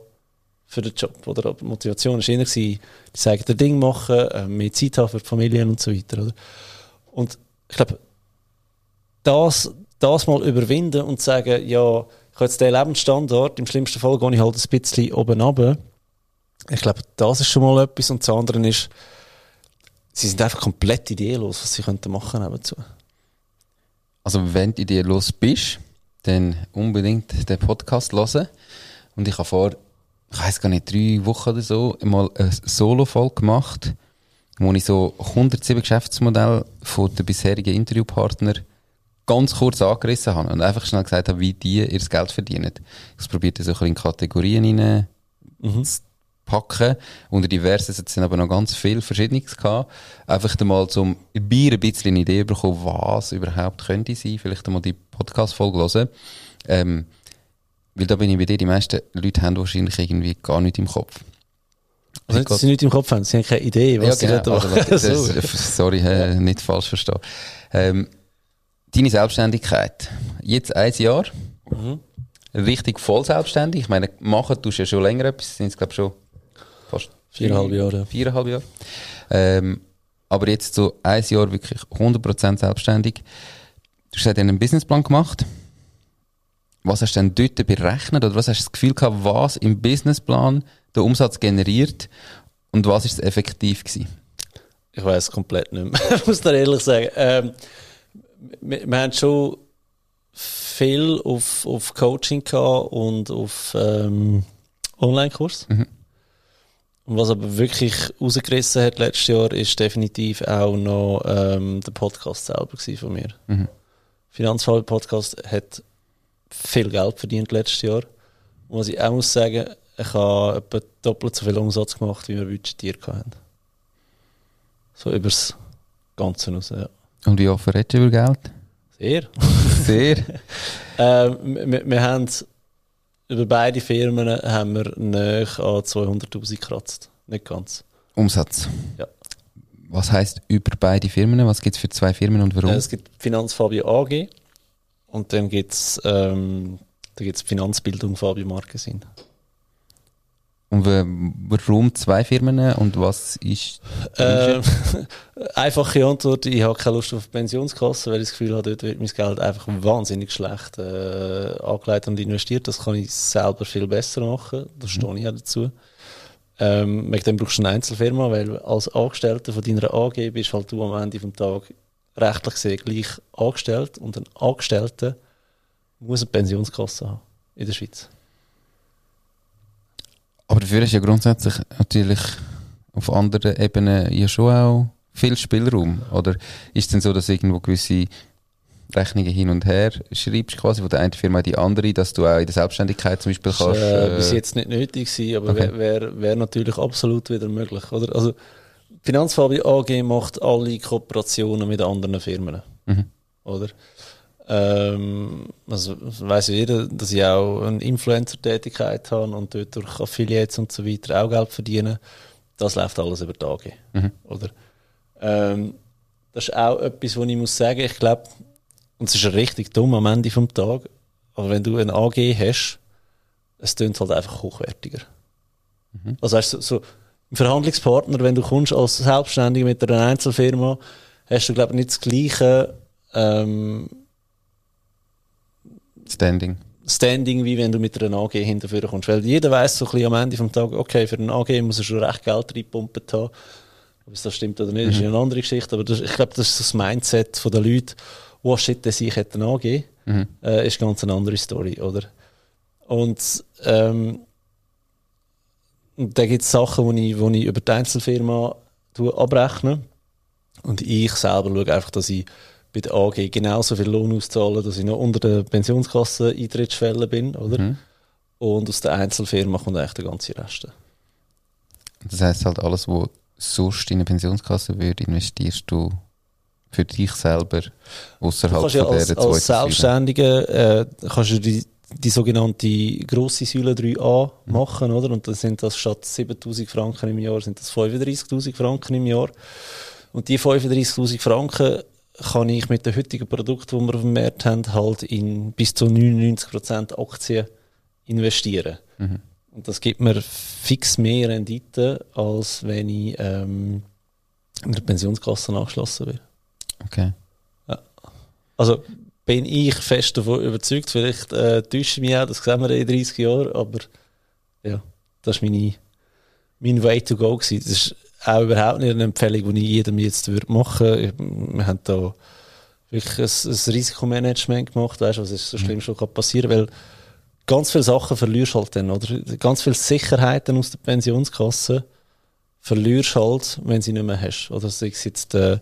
für den Job. Oder? Aber die Motivation war eher, die sagen, der Ding machen, äh, mehr Zeit haben für die Familien und so weiter. Oder? Und ich glaube, das, das mal überwinden und sagen, ja, ich habe jetzt den Lebensstandard, im schlimmsten Fall gehe ich halt ein bisschen oben runter. Ich glaube, das ist schon mal etwas. Und das andere ist, sie sind einfach komplett ideenlos, was sie könnten machen nebenzu.
Also wenn du ideenlos bist, dann unbedingt den Podcast hören. Und ich habe vor, ich weiß gar nicht, drei Wochen oder so, mal eine Solo-Folge gemacht, wo ich so 107 Geschäftsmodelle von den bisherigen Interviewpartnern ganz kurz angerissen habe und einfach schnell gesagt habe, wie die ihr Geld verdienen. Ich so ein bisschen in Kategorien rein mhm packen. Unter diversen es aber noch ganz viel Verschiedenes gehabt. Einfach einmal zum Bier ein bisschen eine Idee bekommen, was überhaupt könnte sein. Vielleicht einmal die Podcast-Folge hören. Ähm, weil da bin ich bei dir, die meisten Leute haben wahrscheinlich irgendwie gar nichts im Kopf.
Also, sie nichts im Kopf haben, sie haben keine Idee, was ja, genau. sie
also, das, Sorry, äh, nicht falsch verstehen. Ähm, deine Selbstständigkeit. Jetzt ein Jahr. Mhm. Richtig voll selbstständig. Ich meine, machen tust du ja schon länger etwas. Sind es, glaube schon
fast viereinhalb Jahre.
Viereinhalb Jahre. Ähm, aber jetzt so ein Jahr wirklich 100% selbstständig. Du hast einen Businessplan gemacht. Was hast du denn dort berechnet oder was hast du das Gefühl gehabt, was im Businessplan der Umsatz generiert und was ist es effektiv gewesen?
Ich weiß komplett nicht mehr, ich muss dir ehrlich sagen. Ähm, wir, wir, haben schon viel auf, auf Coaching gehabt und auf ähm, Online-Kurs. Mhm. Und was aber wirklich rausgerissen hat letztes Jahr, ist definitiv auch noch ähm, der Podcast selber von mir. Mhm. Finanzfall Podcast hat viel Geld verdient letztes Jahr. Und was ich auch muss sagen, ich habe etwa doppelt so viel Umsatz gemacht, wie wir budgetiert haben. So übers Ganze raus, ja.
Und wie offen redest du über Geld?
Sehr.
Sehr.
ähm, wir, wir haben über beide Firmen haben wir näher an 200'000 gekratzt. Nicht ganz.
Umsatz?
Ja.
Was heißt über beide Firmen? Was gibt es für zwei Firmen und warum?
Es gibt Finanzfabio AG und dann gibt es ähm, Finanzbildung Fabio Markesin.
Und warum zwei Firmen und was ist
ähm, Einfache Antwort, ich habe keine Lust auf Pensionskasse, weil ich das Gefühl habe, dort wird mein Geld einfach wahnsinnig schlecht äh, angelegt und investiert. Das kann ich selber viel besser machen, da mhm. stehe ich auch dazu. Ähm, wegen dem brauchst du eine Einzelfirma, weil als Angestellter von deiner AG bist halt du am Ende des Tages rechtlich gesehen gleich angestellt und ein Angestellter muss eine Pensionskasse haben in der Schweiz.
Aber dafür ist ja grundsätzlich natürlich auf anderen Ebenen ja schon auch viel Spielraum. Oder ist es denn so, dass irgendwo gewisse Rechnungen hin und her schreibst, quasi von der einen Firma in die andere, dass du auch in der Selbstständigkeit zum Beispiel kannst?
Äh, bis jetzt nicht nötig gewesen, aber okay. wäre wär, natürlich absolut wieder möglich. Oder? Also, Finanzfabio AG macht alle Kooperationen mit anderen Firmen. Mhm. Oder? Ähm, also weiß jeder, dass ich auch eine Influencer-Tätigkeit habe und dort durch Affiliates und so weiter auch Geld verdiene. Das läuft alles über Tage. Mhm. Oder? Ähm, das ist auch etwas, was ich muss sagen, ich glaube, und es ist richtig dumm am Ende des Tages, aber wenn du eine AG hast, es tönt halt einfach hochwertiger. Mhm. Also weißt du, so, so ein Verhandlungspartner, wenn du kommst als Selbstständiger mit einer Einzelfirma, hast du glaube ich nicht das gleiche ähm,
Standing.
Standing, wie wenn du mit einer AG hinterführen kommst. Weil jeder weiß so ein bisschen am Ende vom Tag, okay, für eine AG muss er schon recht Geld reinpumpen haben. Ob es das stimmt oder nicht, mhm. ist eine andere Geschichte. Aber das, ich glaube, das ist das Mindset der Leute, oh shit, der sich hätte AG, mhm. äh, ist ganz eine andere Story, oder? Und, ähm, da gibt es Sachen, wo ich, wo ich über die Einzelfirma abrechne. Und ich selber schaue einfach, dass ich bei der AG genauso viel Lohn auszahlen, dass ich noch unter der Pensionskasse-Eintrittsschwelle bin, oder?
Mhm.
Und aus der Einzelfirma kommt eigentlich der ganze Rest.
Das heisst halt, alles, was sonst in eine Pensionskasse würde, investierst du für dich selber außerhalb
kannst ja
von
als,
dieser
als. Selbstständiger äh, kannst du die, die sogenannte grosse Säule 3a
Mhm.
machen, oder? Und dann sind das statt 7000 Franken im Jahr, sind das 35.000 Franken im Jahr. Und die 35.000 Franken kann ich mit den heutigen Produkten, die wir auf dem Markt haben, halt in bis zu 99% Aktien investieren.
Mhm.
Und das gibt mir fix mehr Rendite, als wenn ich ähm, in der Pensionskasse angeschlossen bin.
Okay.
Also bin ich fest davon überzeugt, vielleicht äh, täusche ich mich auch, das sehen wir in 30 Jahren, aber ja, das war meine, mein Way to go. Gewesen. Das ist auch überhaupt nicht eine Empfehlung, die ich jedem jetzt würde machen würde. Wir haben da wirklich ein, ein Risikomanagement gemacht, weißt du, was ist so schlimm schon kann passieren, weil ganz viele Sachen verlierst halt dann, oder? Ganz viele Sicherheiten aus der Pensionskasse verlierst halt, wenn sie nicht mehr hast. Oder sei es jetzt äh,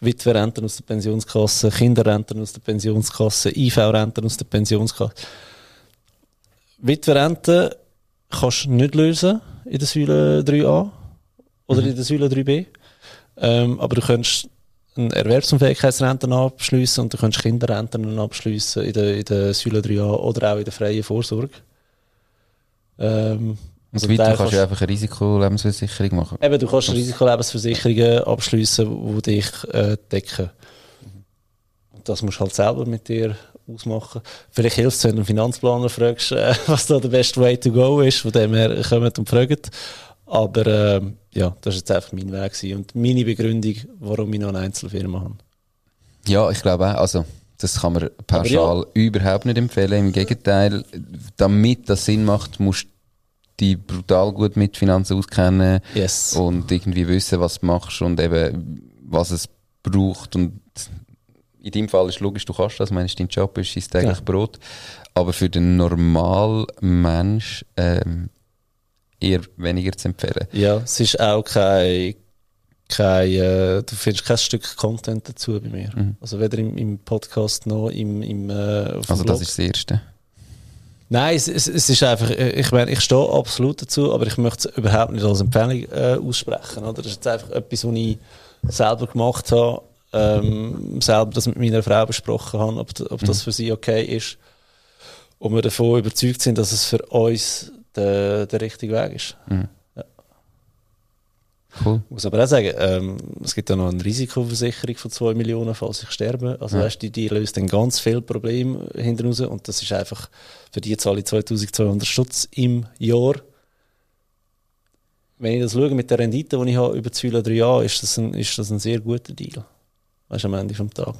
Witwerrenten aus der Pensionskasse, Kinderrenten aus der Pensionskasse, IV-Renten aus der Pensionskasse. Witwerrenten kannst du nicht lösen in der Säule 3a oder in der Säule 3b. Ähm, aber du kannst eine Erwerbsunfähigkeitsrente abschließen und du kannst Kinderrenten abschließen in der, in der Säule 3a oder auch in der freien Vorsorge. Ähm,
Und
also
weiter
Teil
kannst du einfach eine Risikolebensversicherung machen.
Eben, du kannst Risikolebensversicherungen abschließen, die dich äh, decken. Und das musst du halt selber mit dir ausmachen. Vielleicht hilft es, wenn du einen Finanzplaner fragst, äh, was da der beste Way to go ist, von dem her kommt und fragt. Aber ähm, ja, das ist jetzt einfach mein Weg gewesen. und meine Begründung, warum ich noch eine Einzelfirma habe.
Ja, ich glaube auch. Also, das kann man pauschal überhaupt nicht empfehlen. Im Gegenteil, damit das Sinn macht, musst du dich brutal gut mit Finanzen auskennen
Yes.
und irgendwie wissen, was du machst und eben, was es braucht. Und in deinem Fall ist logisch, du kannst das. Meine, dein Job ist dein täglich
Ja.
Brot. Aber für den normalen Mensch ähm, eher weniger zu empfehlen.
Ja, es ist auch kein, kein äh, du findest kein Stück Content dazu bei mir. Also weder im, im Podcast noch im, im äh,
Also,
Blog.
das ist das Erste.
Nein, es, es, es ist einfach, äh, ich meine, ich stehe absolut dazu, aber ich möchte es überhaupt nicht als Empfehlung äh, aussprechen. Oder? Das ist jetzt einfach etwas, was ich selber gemacht habe, ähm, selber das mit meiner Frau besprochen habe, ob, ob das für sie okay ist. Und wir davon überzeugt sind, dass es für uns der, der richtige Weg ist.
Cool.
Ich muss aber auch sagen, ähm, es gibt ja noch eine Risikoversicherung von 2 Millionen, falls ich sterbe. Also
Ja.
weißt du, die, die löst dann ganz viele Probleme hinten raus und das ist einfach, für die zahle ich 2200 Stutz im Jahr. Wenn ich das schaue mit der Rendite, die ich habe über die Säule 3 Jahre, ist das ein, ist das ein sehr guter Deal. Weißt du, am Ende vom Tag.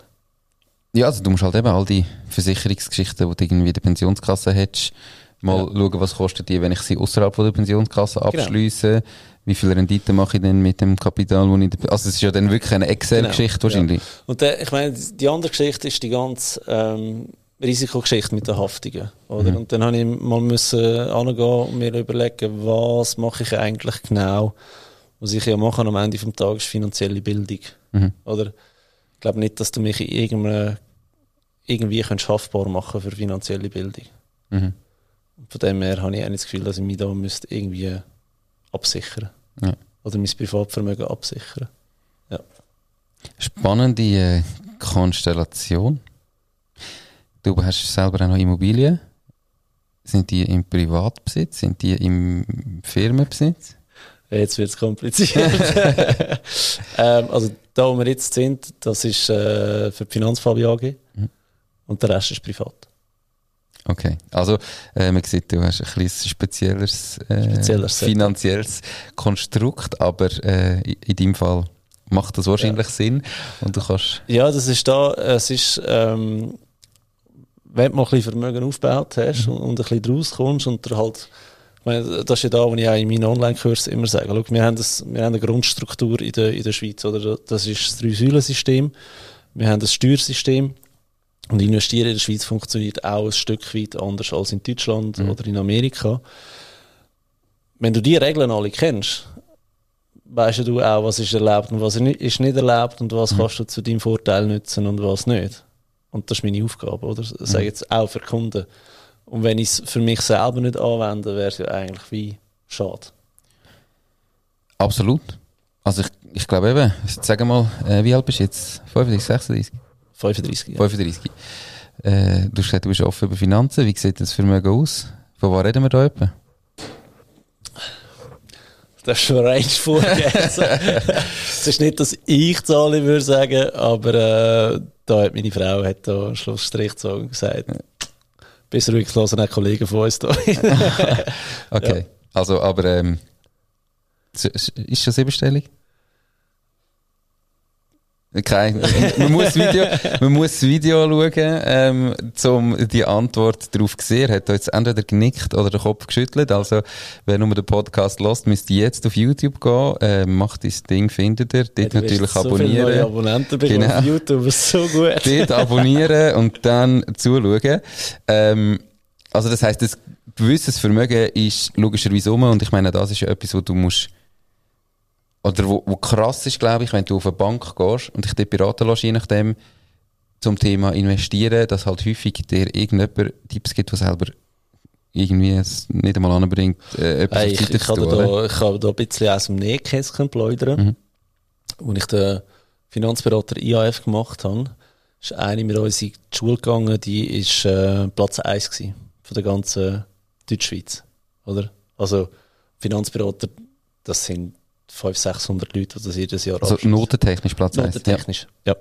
Ja, also du musst halt eben all die Versicherungsgeschichten, die du irgendwie in der Pensionskasse hättest, mal
Ja.
schauen, was kostet die, wenn ich sie außerhalb von der Pensionskasse
Genau.
abschließe. Wie viel Rendite mache ich denn mit dem Kapital, wo ich in der, also es ist ja dann wirklich eine Excel-Geschichte
Genau,
wahrscheinlich.
Und der, ich meine, die andere Geschichte ist die ganze ähm, Risikogeschichte mit den Haftungen. Oder?
Mhm.
Und dann habe ich mal müssen angehen und mir überlegen, was mache ich eigentlich genau. Was ich ja mache am Ende vom Tag ist finanzielle Bildung.
Mhm.
Oder? Ich glaube nicht, dass du mich in irgendeinem, irgendwie haftbar machen für finanzielle Bildung.
Mhm.
Von dem her habe ich auch nicht das Gefühl, dass ich mich da müsste irgendwie absichern
Ja.
Oder mein Privatvermögen absichern.
Spannende äh, Konstellation. Du hast selber auch noch Immobilien. Sind die im Privatbesitz? Sind die im Firmenbesitz?
Jetzt wird es kompliziert. ähm, also da, wo wir jetzt sind, das ist äh, für die Finanzfabi AG
Mhm.
und der Rest ist privat.
Okay, also äh, man sieht, du hast ein kleines spezielleres, äh,
Spezielleres
finanzielles Konstrukt, aber äh, in, in deinem Fall macht das wahrscheinlich Sinn und du kannst...
Ja, das ist da, es ist, ähm, wenn du mal ein bisschen Vermögen aufgebaut hast und, und ein bisschen draus kommst und dir halt, ich meine, das ist ja da, wo ich auch in meinen Online-Kurs immer sage, schau, wir haben, das, wir haben eine Grundstruktur in der, in der Schweiz, oder? Das ist das Drei-Säulen-System. Wir haben das Steuersystem. Und investieren in der Schweiz funktioniert auch ein Stück weit anders als in Deutschland oder in Amerika. Wenn du die Regeln alle kennst, weißt du auch, was ist erlaubt und was ist nicht erlaubt und
Mhm.
was kannst du zu deinem Vorteil nutzen und was nicht. Und das ist meine Aufgabe, oder? Das
Mhm.
sage ich jetzt auch für Kunden. Und wenn ich es für mich selber nicht anwende, wäre es ja eigentlich wie schade.
Absolut. Also ich, ich glaube eben, sag mal, äh, wie alt bist du jetzt? 35, 36?
35 Jahre.
35. Äh, du hast gesagt, du bist offen über Finanzen. Wie sieht das Vermögen aus? Von was reden wir da etwa?
Das ist schon rein vorgegeben. Es ist nicht, dass ich zahle, würde sagen, aber äh, da hat meine Frau hat da einen Schlussstrich gezogen und gesagt, bis ruhig lassen auch Kollegen von uns da.
Okay. Also, aber ähm, ist schon siebenstellig? Kein, man, muss das Video, man muss das Video schauen, ähm, um die Antwort darauf zu sehen. Er hat jetzt entweder genickt oder den Kopf geschüttelt. Also, wer nur den Podcast lost, müsst ihr jetzt auf YouTube gehen, äh, macht das Ding, findet ihr, dort
wirst
natürlich
so viele neue
abonnieren.
Abonnenten
Genau.
auf YouTube, ist so gut.
dort abonnieren und dann zuschauen. Ähm, also das heisst, das gewisses Vermögen ist logischerweise um und ich meine, das ist ja etwas, wo du musst oder wo, wo krass ist, glaube ich, wenn du auf eine Bank gehst und dich dort beraten lässt, je nachdem, zum Thema investieren, dass halt häufig dir irgendjemand Tipps gibt, der selber irgendwie es nicht einmal anbringt, äh, etwas
Hey, ich, ich, kann
tun.
da, ich kann da ein bisschen aus dem Nähkästchen plaudern.
Mhm.
Als ich den Finanzberater IAF gemacht habe, ist eine mit uns in die Schule gegangen, die ist äh, Platz 1 gewesen von der ganzen Deutschschweiz. Oder? Also, Finanzberater, das sind 500, 600 Leute, die das jedes Jahr
Also
abschließen.
notentechnisch Platz 1. Ja.
Notentechnisch, ja.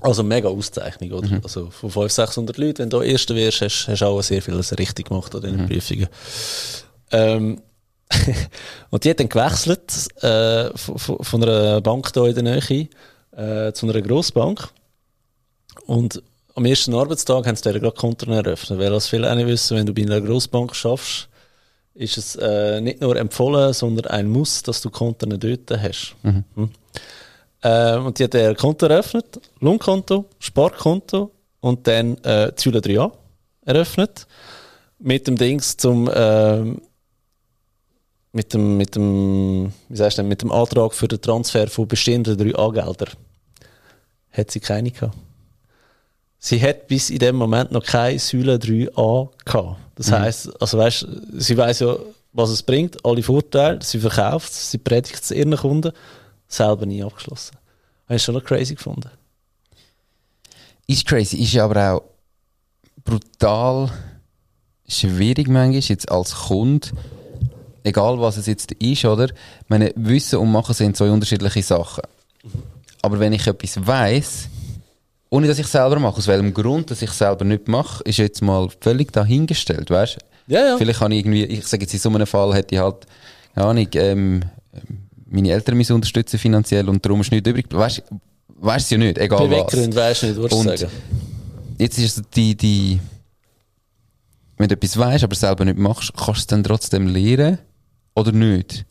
Also mega Auszeichnung, oder?
Mhm.
Also von 500, 600 Leuten, wenn du Erster wirst, hast hast du auch sehr vieles richtig gemacht an diesen
Mhm.
Prüfungen. Ähm, und die hat dann gewechselt äh, von, von einer Bank hier in der Nähe äh, zu einer Grossbank. Und am ersten Arbeitstag haben sie denen gerade Konten eröffnet. Weil, was viele auch nicht wissen, wenn du bei einer Grossbank schaffst, ist es äh, nicht nur empfohlen, sondern ein Muss, dass du Konten dort hast. Hm. Ähm, und die hat ein Konto eröffnet, Lohnkonto, Sparkonto und dann äh, Züle 3a eröffnet. Mit dem Dings zum, ähm, mit dem, mit dem, wie sagst du denn, mit dem Antrag für den Transfer von bestehenden 3a-Gelder. Hat sie keine gehabt. Sie hat bis in dem Moment noch keine Säule 3a gehabt. Das heisst, also weißt, sie weiß ja, was es bringt, alle Vorteile, sie verkauft es, sie predigt es ihren Kunden, selber nie abgeschlossen. Habe ich schon noch crazy gefunden.
Ist crazy, ist aber auch brutal schwierig manchmal jetzt als Kunde, egal was es jetzt ist, oder? Meine, Wissen und Machen sind zwei unterschiedliche Sachen. Aber wenn ich etwas weiss, ohne dass ich selber mache, aus welchem Grund, dass ich selber nicht mache, ist jetzt mal völlig dahingestellt, weißt?
Ja, ja.
Vielleicht kann ich irgendwie, ich sage jetzt in so einem Fall, hätte ich halt, keine Ahnung, ähm, meine Eltern müssen unterstützen finanziell und darum ist nichts übrig. Weißt, weißt du ja nicht, egal was.
Beweggrund weisst du nicht, würdest du
Und
sagen.
jetzt ist es die, die, wenn du etwas weißt, aber selber nicht machst, kannst du es dann trotzdem lernen oder nicht?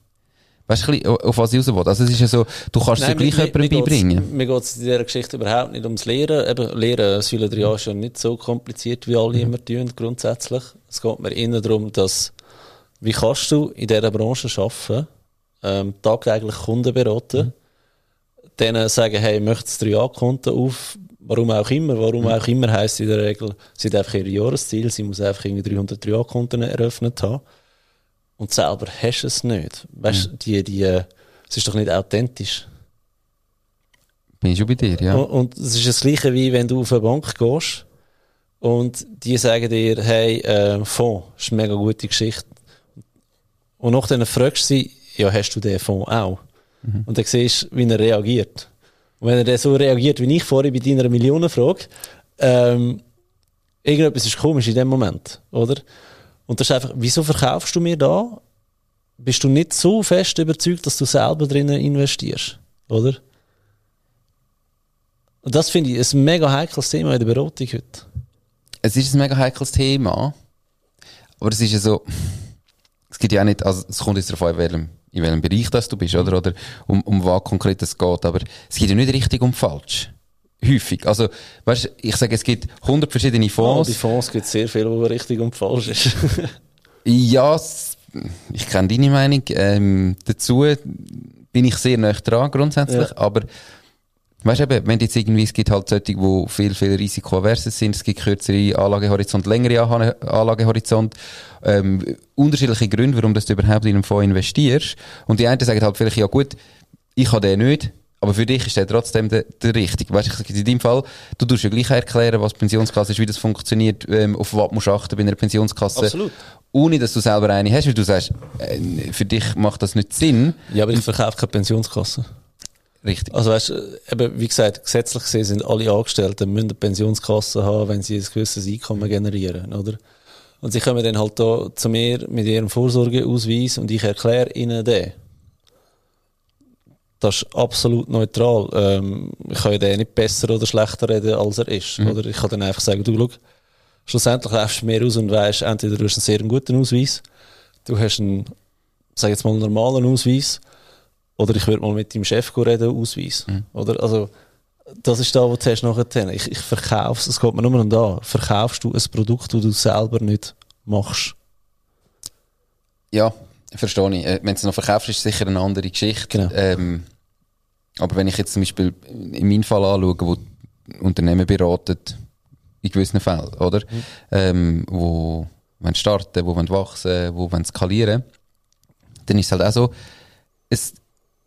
Weißt du, auf was ich raus will? Also, es ist ja so, du kannst es ja gleich jemandem beibringen.
Mir geht es in dieser Geschichte überhaupt nicht ums Lehren. Eben, Lehren, Säule 3a ist ja nicht so kompliziert, wie alle immer tun, grundsätzlich. Es geht mir eher darum, dass, wie kannst du in dieser Branche arbeiten, ähm, tagtäglich Kunden beraten, denen sagen, hey, möchtest du 3a-Konto auf, warum auch immer, warum auch immer heisst in der Regel, sie hat einfach ihr Jahresziel, sie muss einfach irgendwie 300 3a-Konten eröffnet haben. Und selber hast du es nicht. Weißt du, die, die, es ist doch nicht authentisch.
Bin ich schon bei dir, ja.
Und, es ist das Gleiche, wie wenn du auf eine Bank gehst und die sagen dir, hey, äh, Fonds, ist eine mega gute Geschichte. Und nachdem fragst du sie, ja, hast du den Fonds auch? Und dann siehst du, wie er reagiert. Und wenn er dann so reagiert, wie ich vorhin bei deiner Millionenfrage, ähm, irgendetwas ist komisch in dem Moment, oder? Und das ist einfach, wieso verkaufst du mir da? Bist du nicht so fest überzeugt, dass du selber drinnen investierst, oder? Und das finde ich ein mega heikles Thema in der Beratung heute.
Es ist ein mega heikles Thema, aber es ist ja so, es gibt ja auch nicht, also es kommt jetzt darauf an, in welchem, in welchem Bereich das du bist, oder, oder um, um was konkret es geht, aber es geht ja nicht richtig um falsch. Häufig. Also, weißt ich sage, es gibt 100 verschiedene Fonds.
bei Fonds gibt es sehr viel, wo richtig und falsch ist.
Ja, ich kenne deine Meinung ähm, dazu. bin ich sehr nah dran grundsätzlich,
Ja.
aber weißt eben, wenn jetzt irgendwie, es gibt halt solche, die viel, viel risikoaverser sind, es gibt kürzere Anlagehorizont, längere Anlagehorizont, ähm, unterschiedliche Gründe, warum du überhaupt in einen Fonds investierst. Und die einen sagen halt vielleicht, ja gut, ich habe den nicht, aber für dich ist der trotzdem der, der richtige. Weißt du, in deinem Fall, du tust ja gleich erklären, was Pensionskasse ist, wie das funktioniert, ähm, auf was musst du achten bei einer Pensionskasse.
Absolut.
Ohne, dass du selber eine hast, weil du sagst, äh, für dich macht das nicht Sinn.
Ja, aber ich verkaufe keine Pensionskasse.
Richtig.
Also weißt eben, wie gesagt, gesetzlich gesehen sind alle Angestellten, müssen eine Pensionskasse haben, wenn sie ein gewisses Einkommen generieren, oder? Und sie kommen dann halt da zu mir mit ihrem Vorsorgeausweis und ich erkläre ihnen den. Das ist absolut neutral. Ähm, ich kann ja den nicht besser oder schlechter reden, als er ist. Oder ich kann dann einfach sagen, du, schau, schlussendlich läufst du mehr aus und weißt, entweder du hast einen sehr guten Ausweis, du hast einen, sag jetzt mal, normalen Ausweis, oder ich würde mal mit deinem Chef reden, Ausweis. Oder? Also, das ist da, wo du hast nachher. Ich, ich verkaufe es, es geht mir nur da. Verkaufst du ein Produkt, das du selber nicht machst?
Ja, verstehe ich. Äh, wenn du es noch verkaufst, ist es sicher eine andere Geschichte.
Genau.
Ähm, aber wenn ich jetzt zum Beispiel in meinem Fall anschaue, wo Unternehmen beraten, in gewissen Fällen, oder? Ähm, wo wollen starten, wo wollen wachsen, wo wollen skalieren, dann ist es halt auch so, es,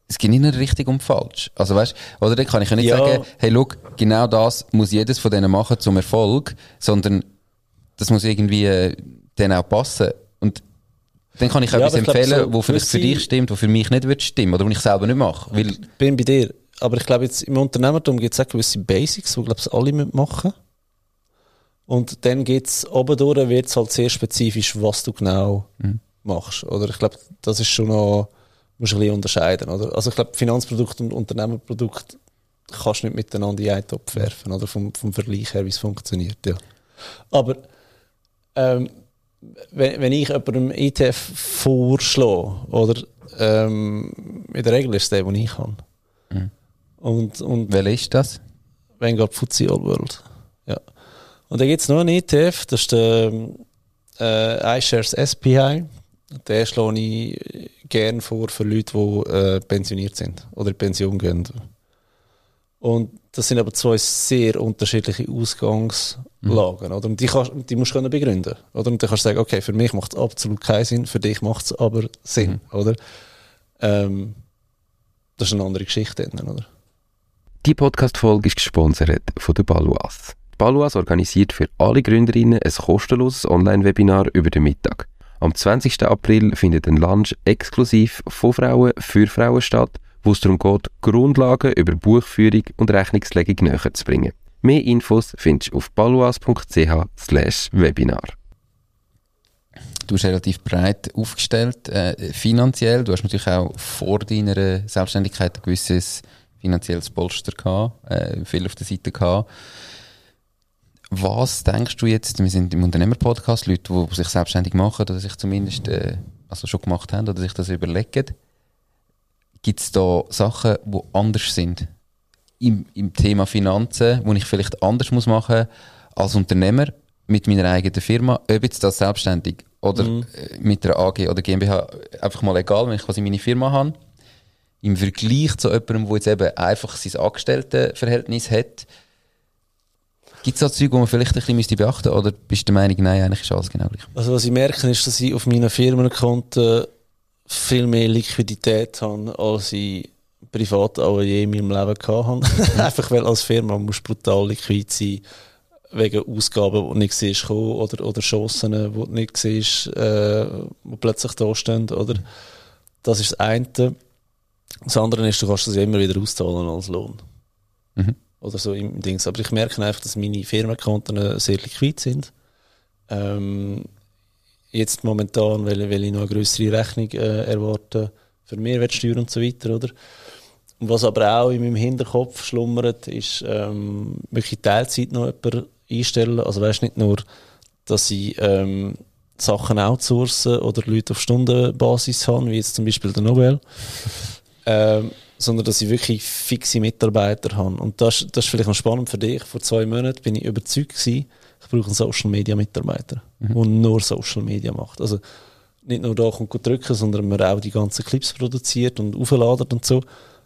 es gibt nicht nur richtig und falsch. Also weißt, oder dann kann ich ja nicht
Ja.
sagen, hey, schau, genau das muss jedes von denen machen zum Erfolg, sondern das muss irgendwie äh, dann auch passen. Dann kann ich
Ja,
etwas
ich
empfehlen,
so
wo vielleicht für dich stimmt, wo für mich nicht wird stimmen, oder wo ich selber nicht mache. Weil,
Bin bei dir. Aber ich glaube, jetzt im Unternehmertum gibt es auch gewisse Basics, die, glaube ich, alle mitmachen. Und dann geht es oben durch, wird es halt sehr spezifisch, was du genau machst. Oder ich glaube, das ist schon noch, musst du ein bisschen unterscheiden, oder? Also ich glaube, Finanzprodukt und Unternehmerprodukt kannst du nicht miteinander in einen Topf werfen, oder? Vom, vom Vergleich her, wie es funktioniert, ja. Aber, ähm, wenn, wenn ich jemandem ETF vorschlage, oder, ähm, in der Regel ist es der, den ich habe. Und, und
welcher ist das?
Vanguard FTSE All World. Ja. Und dann gibt es noch einen ETF, das ist der äh, iShares SPI. Den schlage ich gerne vor für Leute, die äh, pensioniert sind oder in Pension gehen. Und das sind aber zwei sehr unterschiedliche Ausgangslagen. Oder? Und die, kannst, die musst du können begründen. Oder? Und dann kannst du sagen, okay, für mich macht es absolut keinen Sinn, für dich macht es aber Sinn. Oder? Ähm, das ist eine andere Geschichte. dann, Oder?
Die Podcast-Folge ist gesponsert von der Baluas. Die Baluas organisiert für alle Gründerinnen ein kostenloses Online-Webinar über den Mittag. Am 20. April findet ein Lunch exklusiv von Frauen für Frauen statt, wo es darum geht, Grundlagen über Buchführung und Rechnungslegung näher zu bringen. Mehr Infos findest du auf baluas.ch/webinar.
Du bist relativ breit aufgestellt, äh, finanziell. Du hast natürlich auch vor deiner Selbstständigkeit ein gewisses finanzielles Polster gehabt, äh, viel auf der Seite gehabt. Was denkst du jetzt, wir sind im Unternehmer-Podcast, Leute, die sich selbstständig machen oder sich zumindest äh, also schon gemacht haben oder sich das überlegen, gibt es da Sachen, die anders sind? Im, im Thema Finanzen, wo ich vielleicht anders muss machen als Unternehmer mit meiner eigenen Firma, ob jetzt das selbstständig oder äh, mit der AG oder GmbH, einfach mal egal, wenn ich quasi meine Firma habe, im Vergleich zu jemandem, der jetzt eben einfach sein Angestelltenverhältnis hat, gibt es da Zeug, die man vielleicht ein bisschen müsste beachten oder bist du der Meinung, nein, eigentlich ist alles genau gleich?
Also was ich merke, ist, dass ich auf meinen Firmenkonten viel mehr Liquidität habe, als ich privat auch je in meinem Leben gehabt habe. Einfach weil als Firma musst du brutal liquid sein, wegen Ausgaben, die du nicht siehst, kommen, oder, oder Chancen, die du nicht siehst, äh, die plötzlich da stehen, oder? Das ist das eine. Das andere ist, du kannst das immer wieder auszahlen als Lohn.
Mhm.
Oder so im Dings. Aber ich merke einfach, dass meine Firmenkonten sehr liquid sind. Ähm, jetzt momentan, weil, weil ich noch eine größere Rechnung äh, erwarte für Mehrwertsteuer und so weiter, oder? Und was aber auch in meinem Hinterkopf schlummert, ist ähm, wirklich Teilzeit noch jemand einstellen. Also weißt nicht nur, dass ich ähm, Sachen outsourcen oder Leute auf Stundenbasis habe, wie jetzt zum Beispiel der Nobel, ähm, sondern dass ich wirklich fixe Mitarbeiter habe. Und das, das ist vielleicht noch spannend für dich. Vor zwei Monaten bin ich überzeugt gewesen, ich brauche einen Social Media Mitarbeiter, der nur Social Media macht. Also nicht nur da kommt drücken, sondern man auch die ganzen Clips produziert und aufladet und so,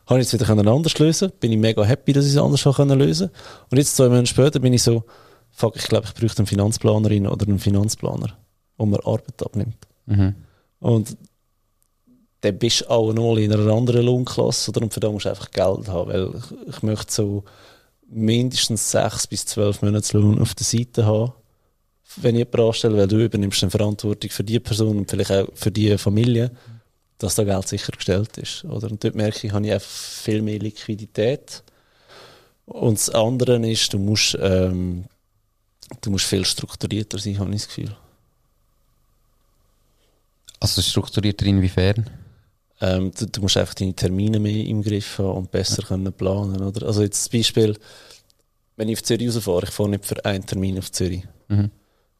habe ich jetzt wieder können anders lösen Bin ich mega happy, dass ich es anders können lösen Und jetzt zwei Monate später bin ich so, fuck, ich glaube, ich bräuchte eine Finanzplanerin oder einen Finanzplaner, wo mir Arbeit abnimmt.
Mhm.
Und dann bist du auch noch in einer anderen Lohnklasse, oder? Und für das musst du einfach Geld haben, weil ich, ich möchte so mindestens sechs bis zwölf Monatslohn auf der Seite haben, wenn ich jemanden anstelle, weil du übernimmst dann Verantwortung für die Person und vielleicht auch für die Familie, dass da Geld sichergestellt ist, oder? Und dort merke ich, habe ich einfach viel mehr Liquidität. Und das andere ist, du musst, ähm, du musst viel strukturierter sein, habe ich das Gefühl.
Also strukturierter inwiefern?
Ähm, du, du, musst einfach deine Termine mehr im Griff haben und besser ja. können planen, oder? Also jetzt zum Beispiel, wenn ich auf Zürich rausfahre, ich fahre nicht für einen Termin auf Zürich. Mhm.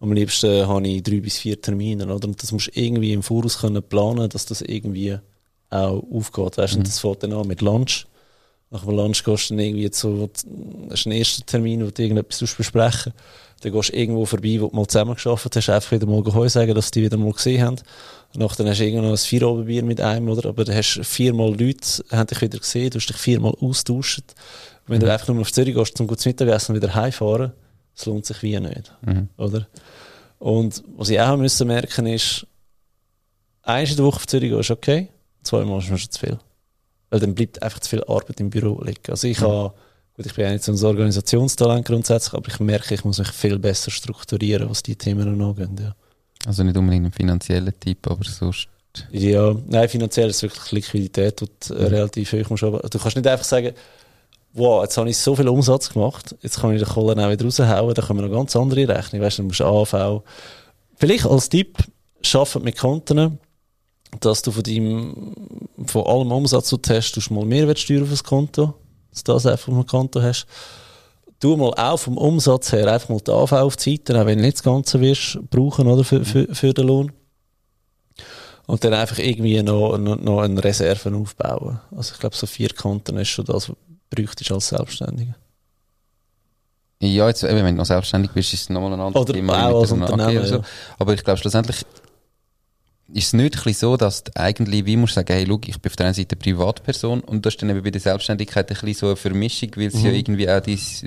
Am liebsten habe ich drei bis vier Termine, oder? Und das musst du irgendwie im Voraus können planen, dass das irgendwie auch aufgeht, weißt? Mhm. Und das fängt dann an mit Lunch. Nach dem Lunch gehst du dann irgendwie so, das ist ein erster Termin, wo du irgendetwas besprechen Dann gehst du irgendwo vorbei, wo du mal zusammengearbeitet hast, einfach wieder mal Heu sagen, dass die wieder mal gesehen haben. Nach dann hast du irgendwann noch ein Feierabendbier mit einem, oder? Aber dann hast du viermal Leute, haben dich wieder gesehen, du hast dich viermal austauscht. wenn mhm. du einfach nur auf Zürich gehst, zum gutes Mittagessen wieder heimfahren, das lohnt sich wie nicht, mhm. oder? Und was ich auch müssen merken ist, eins in der Woche auf Zürich gehst, okay, zweimal ist mir schon zu viel. Weil dann bleibt einfach zu viel Arbeit im Büro liegen. Also ich mhm. habe, gut, ich bin ja nicht so ein Organisationstalent grundsätzlich, aber ich merke, ich muss mich viel besser strukturieren, was die Themen angeht, ja.
Also nicht unbedingt ein finanzieller Typ, aber sonst.
Ja, nein, finanziell ist wirklich Liquidität und äh, relativ hoch. Musst aber, du kannst nicht einfach sagen, wow, jetzt habe ich so viel Umsatz gemacht, jetzt kann ich den Kohlen auch wieder raushauen, da kommen noch ganz andere Rechnungen. Weißt du, du musst AV. Vielleicht als Tipp, schaffen mit Konten, dass du von deinem, von allem Umsatz, den du hast, du mal Mehrwertsteuer auf das Konto, dass du das einfach auf dem Konto hast du mal auch vom Umsatz her einfach mal die AV auf die Seite, auch wenn du nicht das Ganze wirst brauchen, oder, für, für, für den Lohn. Und dann einfach irgendwie noch, noch, noch eine Reserve aufbauen. Also ich glaube, so vier Konten ist schon das, was du bräuchtest als Selbstständiger.
Ja, jetzt, wenn du noch selbstständig bist, ist es nochmal ein anderes
oder Thema. Auch als Unternehmer,
so. Aber ich glaube, schlussendlich ist es nicht ein so, dass du eigentlich, wie musst du sagen, hey, look, ich bin auf der einen Seite Privatperson und das ist dann eben bei der Selbstständigkeit ein bisschen so eine Vermischung, weil es mhm. ja irgendwie auch dein, bist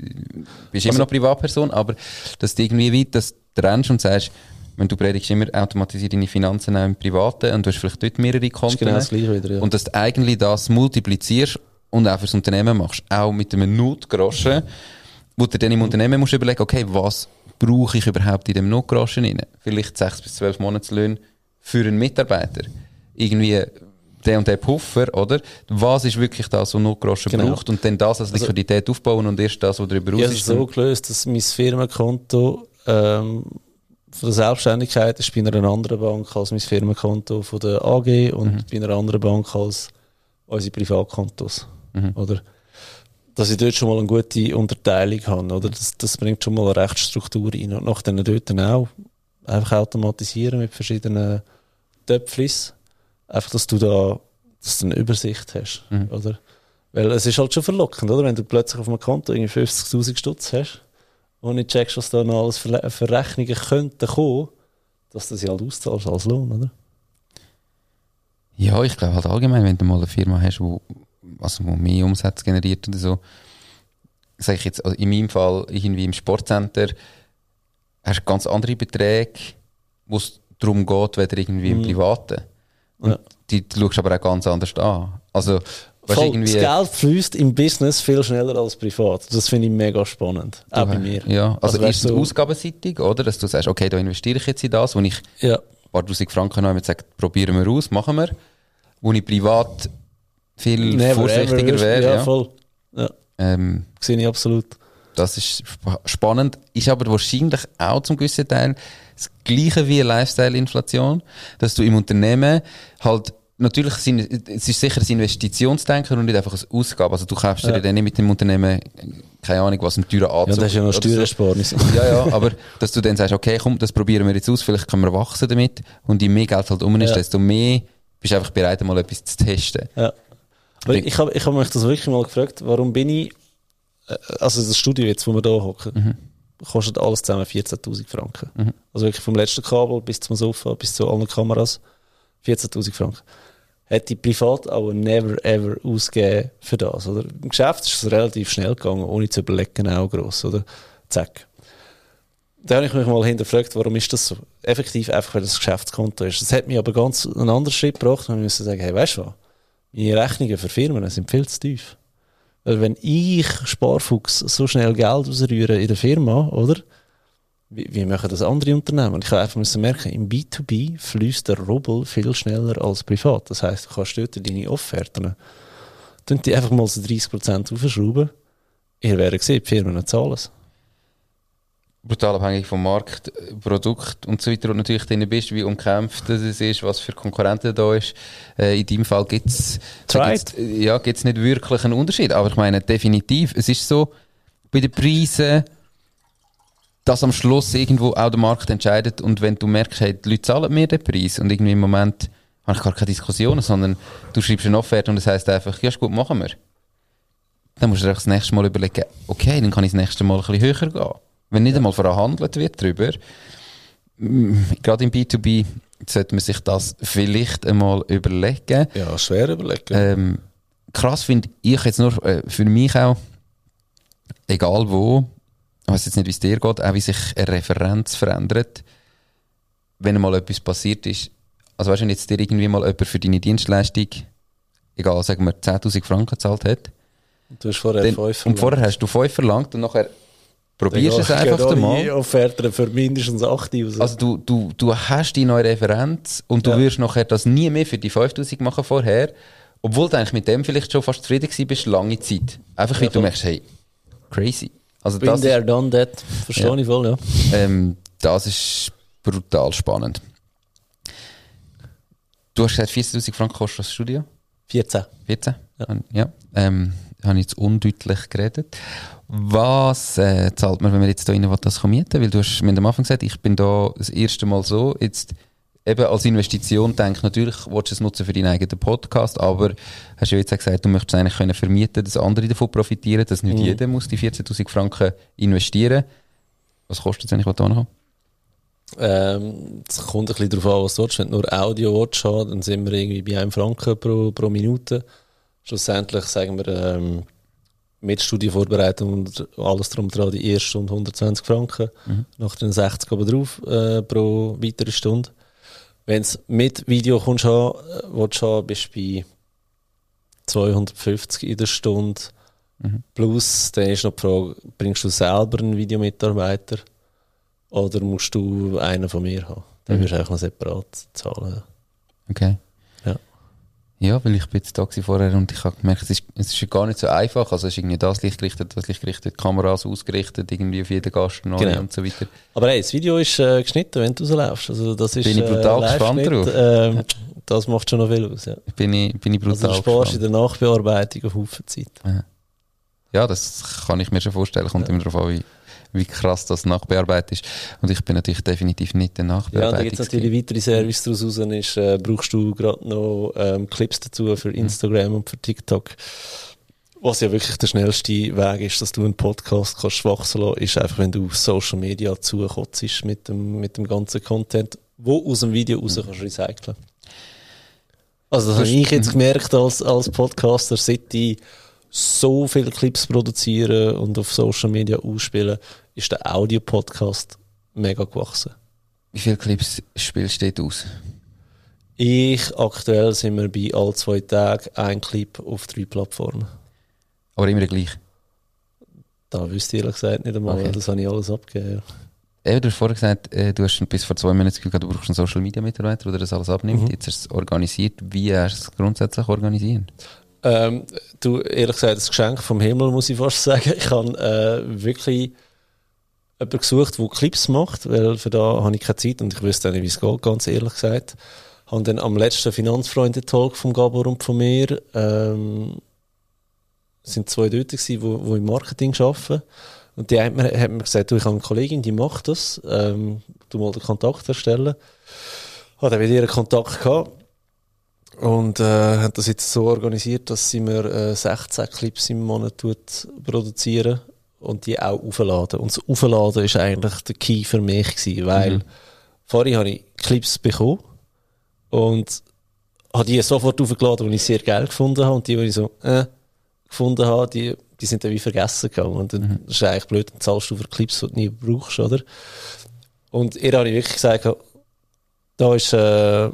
also, immer noch Privatperson, aber dass du irgendwie weit, dass du rennst und sagst, wenn du predigst immer automatisiert deine Finanzen auch im Privaten und du hast vielleicht dort mehrere Konten.
Genau das wieder, ja.
Und dass du eigentlich das multiplizierst und auch fürs Unternehmen machst, auch mit einem Notgroschen, wo du dann im Unternehmen musst überlegen, okay, was brauche ich überhaupt in dem Notgroschen rein? Vielleicht sechs bis zwölf Monatslöhne für einen Mitarbeiter irgendwie der und der Puffer, oder? Was ist wirklich das, was Notgroschen genau. braucht? Und dann das als also Liquidität also, aufbauen und erst das, was darüber raus
ist. Ich habe so gelöst, dass mein Firmenkonto ähm, von der Selbstständigkeit ist bei einer anderen Bank als mein Firmenkonto von der AG und mhm. bei einer anderen Bank als unsere Privatkontos. Mhm. Oder? Dass ich dort schon mal eine gute Unterteilung habe, oder? Das, das bringt schon mal eine Rechtsstruktur rein. Und nach dann dort dann auch einfach automatisieren mit verschiedenen Töpflis. Einfach, dass du da dass du eine Übersicht hast, mhm. oder? Weil es ist halt schon verlockend, oder? Wenn du plötzlich auf einem Konto irgendwie 50.000 Stutz hast und nicht checkst, was da noch alles für, für Rechnungen könnten kommen, dass du sie halt auszahlst als Lohn, oder?
Ja, ich glaube halt allgemein, wenn du mal eine Firma hast, wo, also wo mehr Umsatz generiert oder so, sage ich jetzt, also in meinem Fall irgendwie im Sportcenter, hast du ganz andere Beträge, wo es darum geht, weder irgendwie im mhm. Privaten. Und ja. die, schaust aber auch ganz anders an. Also,
Voll, irgendwie, das Geld fließt im Business viel schneller als privat. Das finde ich mega spannend. Auch bei mir.
Ja, also, also ist es so ausgabenseitig, oder? Dass du sagst, okay, da investiere ich jetzt in das, wo ich ja. ein paar tausend Franken habe und sage, probieren wir aus, machen wir. Wo ich privat viel Never vorsichtiger wäre. Ja,
ja, voll. Ja. Ähm, Sehe ich absolut.
Das ist spannend. Ist aber wahrscheinlich auch zum gewissen Teil das Gleiche wie Lifestyle-Inflation, dass du im Unternehmen halt Natürlich, sind, es ist sicher ein Investitionsdenken und nicht einfach ein Ausgabe. Also du kaufst ja. dir dann nicht mit dem Unternehmen, keine Ahnung, was ein teurer Anzug
Ja, das ist ja noch Steuersparnis.
So. Ja, ja, aber dass du dann sagst, okay, komm, das probieren wir jetzt aus, vielleicht können wir wachsen damit. Und je mehr Geld halt um ist, ja. desto mehr bist du einfach bereit, mal etwas zu testen.
Ja. Aber ich, ich habe ich hab mich das wirklich mal gefragt, warum bin ich äh, also das Studio jetzt, wo wir hier hocken, mhm. Kostet alles zusammen 14.000 Franken. Mhm. Also wirklich vom letzten Kabel bis zum Sofa, bis zu allen Kameras. 14.000 Franken. Hätte ich privat aber never ever ausgegeben für das, oder? Im Geschäft ist es relativ schnell gegangen, ohne zu überlegen, auch gross, oder? Zack. Da habe ich mich mal hinterfragt, warum ist das so? Effektiv einfach, weil das Geschäftskonto ist. Das hat mich aber ganz einen anderen Schritt gebracht und ich musste sagen, hey, weißt du was? Meine Rechnungen für Firmen sind viel zu tief. Weil wenn ich, Sparfuchs, so schnell Geld ausrühre in der Firma, oder? Wie, wie machen das andere Unternehmen? Ich habe einfach müssen merken, im B2B fließt der Rubel viel schneller als privat. Das heisst, du kannst dort deine Offerten, die einfach mal so 30% aufschrauben. Ihr werdet gesehen, die Firmen zahlen es.
Brutal abhängig vom Markt, äh, Produkt und so weiter und natürlich drin bist, wie umkämpft es ist, was für Konkurrenten da ist. Äh, in deinem Fall
Tried.
gibt's, äh, ja, gibt's nicht wirklich einen Unterschied, aber ich meine definitiv, es ist so, bei den Preisen, dass am Schluss irgendwo auch der Markt entscheidet und wenn du merkst, hey, die Leute zahlen mir den Preis und irgendwie im Moment habe ich gar keine Diskussionen, sondern du schreibst eine Offerte und es heisst einfach, ja ist gut, machen wir. Dann musst du dir das nächste Mal überlegen, okay, dann kann ich das nächste Mal ein bisschen höher gehen. Wenn nicht einmal verhandelt wird darüber, mm, gerade im B2B sollte man sich das vielleicht einmal überlegen.
Ja, schwer überlegen.
Ähm, krass finde ich jetzt nur äh, für mich auch, egal wo, ich weiß jetzt nicht, wie es dir geht, auch wie sich eine Referenz verändert, wenn mal etwas passiert ist. Also weißt du, wenn jetzt dir irgendwie mal jemand für deine Dienstleistung, egal, sagen wir 10'000 Franken gezahlt hat,
du hast vorher
dann,
fünf
und vorher hast du 5 verlangt und nachher probierst du es einfach einmal.
Offerten für mindestens 8 raus.
Also du, du, du hast die neue Referenz und du
Ja.
wirst nachher das nie mehr für die 5000 machen vorher, obwohl du eigentlich mit dem vielleicht schon fast zufrieden bist, lange Zeit. Einfach weil
Ja,
du
voll.
merkst, hey, crazy. Also
Bin
das
there,
ist,
done that. Verstehe
Ja.
ich voll, ja.
ähm, das ist brutal spannend. Du hast gesagt, 40'000 Franken kostet das Studio?
14.
14? Ja. Ähm, habe ich jetzt undeutlich geredet. Was äh, zahlt man, wenn man jetzt da rein will, das mieten Weil du hast mir am Anfang gesagt, ich bin da das erste Mal so, jetzt eben als Investition denk natürlich, willst du es nutzen für deinen eigenen Podcast, aber hast ja jetzt auch gesagt, du möchtest es eigentlich können vermieten, dass andere davon profitieren, dass nicht jeder muss die 14'000 Franken investieren. Was kostet es, wenn ich was da noch?
Ähm, es kommt ein bisschen darauf an, was du willst. Wenn du nur Audio willst, haben, dann sind wir irgendwie bei 1 Franken pro, pro Minute. Schlussendlich sagen wir, ähm, mit Studienvorbereitung und alles drum dran, die erste Stunde 120 Franken, nach den 60 oben drauf äh, pro weitere Stunde. Wenn es mit Video kommst, haben, äh, willst haben, bist du bei 250 in der Stunde. Plus, dann ist noch die Frage, bringst du selber einen Videomitarbeiter oder musst du einen von mir haben? Dann
Mhm.
wirst du eigentlich noch separat zahlen.
Okay.
Ja.
Ja, weil ich bin jetzt gewesen vorher und ich habe gemerkt, es ist, es ist gar nicht so einfach. Also es ist irgendwie das Licht gerichtet, das Licht gerichtet, Kameras ausgerichtet, irgendwie auf jeden Gast neu
Genau.
und so weiter.
Aber hey, das Video ist äh, geschnitten, wenn du rausläufst. Also das ist
Bin ich brutal
äh,
gespannt drauf.
Ähm, das macht schon noch viel aus. Ja.
Bin ich, bin ich
Also
brutal
du sparst in der Nachbearbeitung auf Haufen Zeit.
Ja, das kann ich mir schon vorstellen. Kommt immer darauf an, wie, wie krass das nachbearbeitet ist. Und ich bin natürlich definitiv nicht der
Ja, und da gibt es natürlich weitere Services daraus raus. Ist, äh, brauchst du gerade noch ähm, Clips dazu
Mhm.
für Instagram und für TikTok. Was ja wirklich der schnellste Weg ist, dass du einen Podcast kannst wachsen lassen, ist einfach, wenn du auf Social Media zukotzt mit dem, mit dem ganzen Content, wo aus dem Video raus kannst recyceln. Also das habe ich jetzt gemerkt als, als Podcaster, seit ich so viele Clips produzieren und auf Social Media ausspielen, ist der Audio-Podcast mega gewachsen.
Wie viele Clips spielst du dort aus?
Ich, aktuell sind wir bei all zwei Tagen ein Clip auf drei Plattformen.
Aber immer gleich.
Da wüsste ich ehrlich gesagt nicht einmal,
Okay.
das habe ich alles abgegeben.
Eben, du hast vorher gesagt, äh, du hast bis vor zwei Monaten gehabt, du brauchst einen Social Media Mitarbeiter, der das alles abnimmt.
Mhm.
Jetzt du es organisiert. Wie hast du es grundsätzlich organisiert?
Ähm, du, ehrlich gesagt, das Geschenk vom Himmel, muss ich fast sagen. Ich habe äh, wirklich jemanden gesucht, der Clips macht, weil für da habe ich keine Zeit und ich wüsste auch nicht, wie es geht, ganz ehrlich gesagt. Habe dann am letzten Finanzfreunde-Talk vom Gabor und von mir, ähm, sind zwei dort gewesen, wo, wo im Marketing arbeiten. Und die hat mir, hat mir gesagt, du, ich habe eine Kollegin, die macht das, ähm, du mal den Kontakt erstellen. Hat dann mit ihr Kontakt gehabt. Und äh, hat das jetzt so organisiert, dass sie mir äh, 16 Clips im Monat tut produzieren und die auch aufladen. Und das Aufladen ist eigentlich der Key für mich gewesen, weil vorher habe ich Clips bekommen und habe die sofort aufgeladen, die ich sehr geil gefunden habe und die, die ich so äh, gefunden habe, die, die sind dann wie vergessen gegangen. Und dann mhm. ist eigentlich blöd, dann zahlst du für Clips, die du nie brauchst, oder? Und ihr habe ich wirklich gesagt, da ist, äh,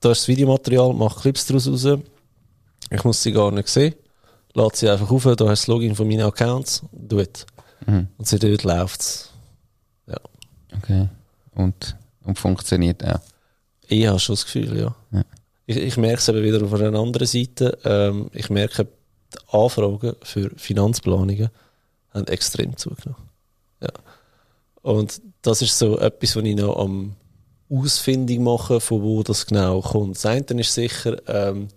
da ist das Videomaterial, mach Clips daraus raus. Ich muss sie gar nicht sehen. Lade sie einfach auf, da hast du das Login von meinen Accounts, do it. Mhm. Und sie dort läuft es. Ja.
Okay. Und, und funktioniert auch?
Ich habe schon das Gefühl, ja. ja. Ich, ich merke es eben wieder auf einer anderen Seite. Ähm, ich merke, die Anfragen für Finanzplanungen haben extrem zugenommen. Ja. Und das ist so etwas, was ich noch am Ausfindung mache, von wo das genau kommt. Das eine ist sicher, ähm,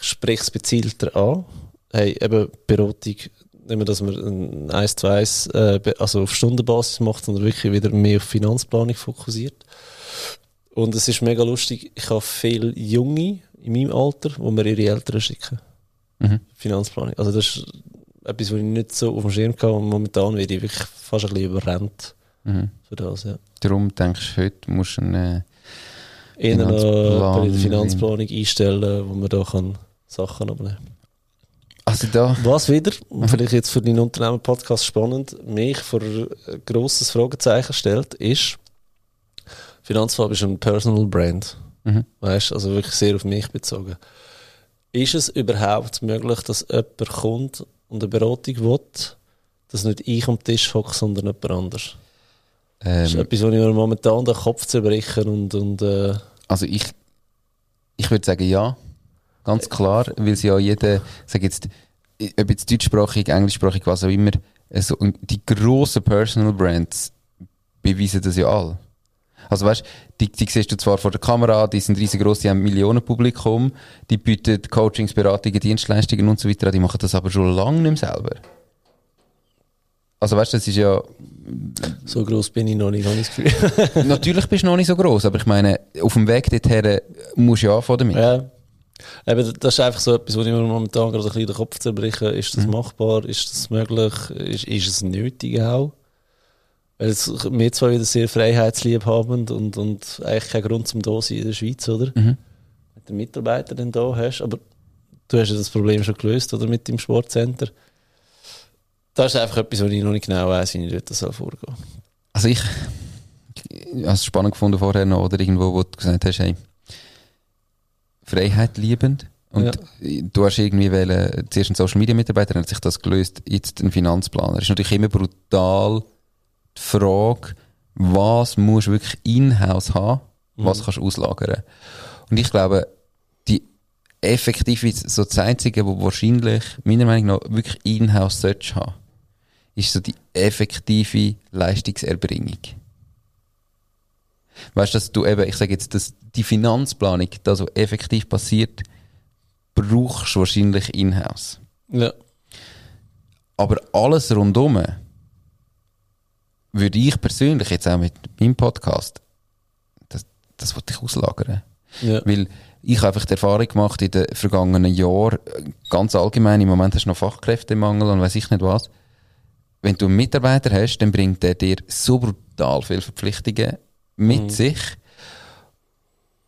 ich spreche es gezielter an. Hey, eben Beratung, nicht mehr, dass man ein 1 zu 1, äh, also auf Stundenbasis macht, sondern wirklich wieder mehr auf Finanzplanung fokussiert. Und es ist mega lustig, ich habe viele Junge in meinem Alter, wo mir ihre Eltern schicken. Mhm. Finanzplanung. Also das ist etwas, was ich nicht so auf dem Schirm hatte und momentan werde ich wirklich fast ein bisschen überrennt mhm. für das, ja.
Darum denkst du, heute musst du eine
Finanzplanung, eine Finanzplanung einstellen, wo man da kann Sachen abnehmen kann.
Also da.
Was wieder, vielleicht jetzt für deinen Unternehmen-Podcast spannend, mich vor ein grosses Fragezeichen stellt, ist, Finanzfab ist ein Personal Brand. Mhm. Weißt also wirklich sehr auf mich bezogen. Ist es überhaupt möglich, dass jemand kommt und eine Beratung will, dass nicht ich am Tisch hocke, sondern jemand anders? Ähm, das ist etwas, was ich mir momentan den Kopf zerbrechen und, und äh
Also ich, ich würde sagen ja, ganz klar, weil sie ja jeder, sag jetzt, ob jetzt deutschsprachig, englischsprachig, was auch immer, also, die grossen Personal Brands beweisen das ja alle. Also weißt, die, die siehst du zwar vor der Kamera, die sind riesengroß, die haben Millionenpublikum, die bieten Coachings, Beratungen, Dienstleistungen und so weiter, die machen das aber schon lange nicht mehr selber. Also weißt du, das ist ja...
So groß bin ich noch nicht, habe ich das Gefühl.
Natürlich bist du noch nicht so groß, aber ich meine, auf dem Weg dorthin musst du ja anfangen damit.
Ja. Eben, das ist einfach so etwas, wo ich mir momentan gerade ein bisschen den Kopf zerbreche. Ist das mhm. machbar? Ist das möglich? Ist, ist es nötig auch? Weil wir zwar wieder sehr freiheitslieb haben und, und eigentlich keinen Grund zum da sein in der Schweiz, oder? Mhm. Mit den Mitarbeitern den da hast, aber du hast ja das Problem schon gelöst, oder? Mit dem Sportcenter. Das ist einfach etwas, was ich noch nicht genau weiß, wie ich dort soll vorgehen
Also ich, ich habe es spannend gefunden vorher noch, oder irgendwo, wo du gesagt hast, hey, Freiheit liebend. Und ja. du hast irgendwie wählen, zuerst ein Social Media Mitarbeiter, hat sich das gelöst, jetzt ein Finanzplaner. Das ist natürlich immer brutal, die Frage, was musst du wirklich in-house haben, was mhm. kannst du auslagern. Und ich glaube, die effektive, so das Einzige, wo wahrscheinlich, meiner Meinung nach, wirklich in-house solltest haben, ist so die effektive Leistungserbringung. Weißt du, dass du eben, ich sage jetzt, dass die Finanzplanung, da so effektiv passiert, brauchst du wahrscheinlich in-house.
Ja.
Aber alles rundum, würde ich persönlich jetzt auch mit meinem Podcast, das, das wollte ich auslagern. Ja. Weil ich habe einfach die Erfahrung gemacht in den vergangenen Jahren, ganz allgemein, im Moment hast du noch Fachkräftemangel und weiß ich nicht was. Wenn du einen Mitarbeiter hast, dann bringt der dir so brutal viele Verpflichtungen mit mhm. sich,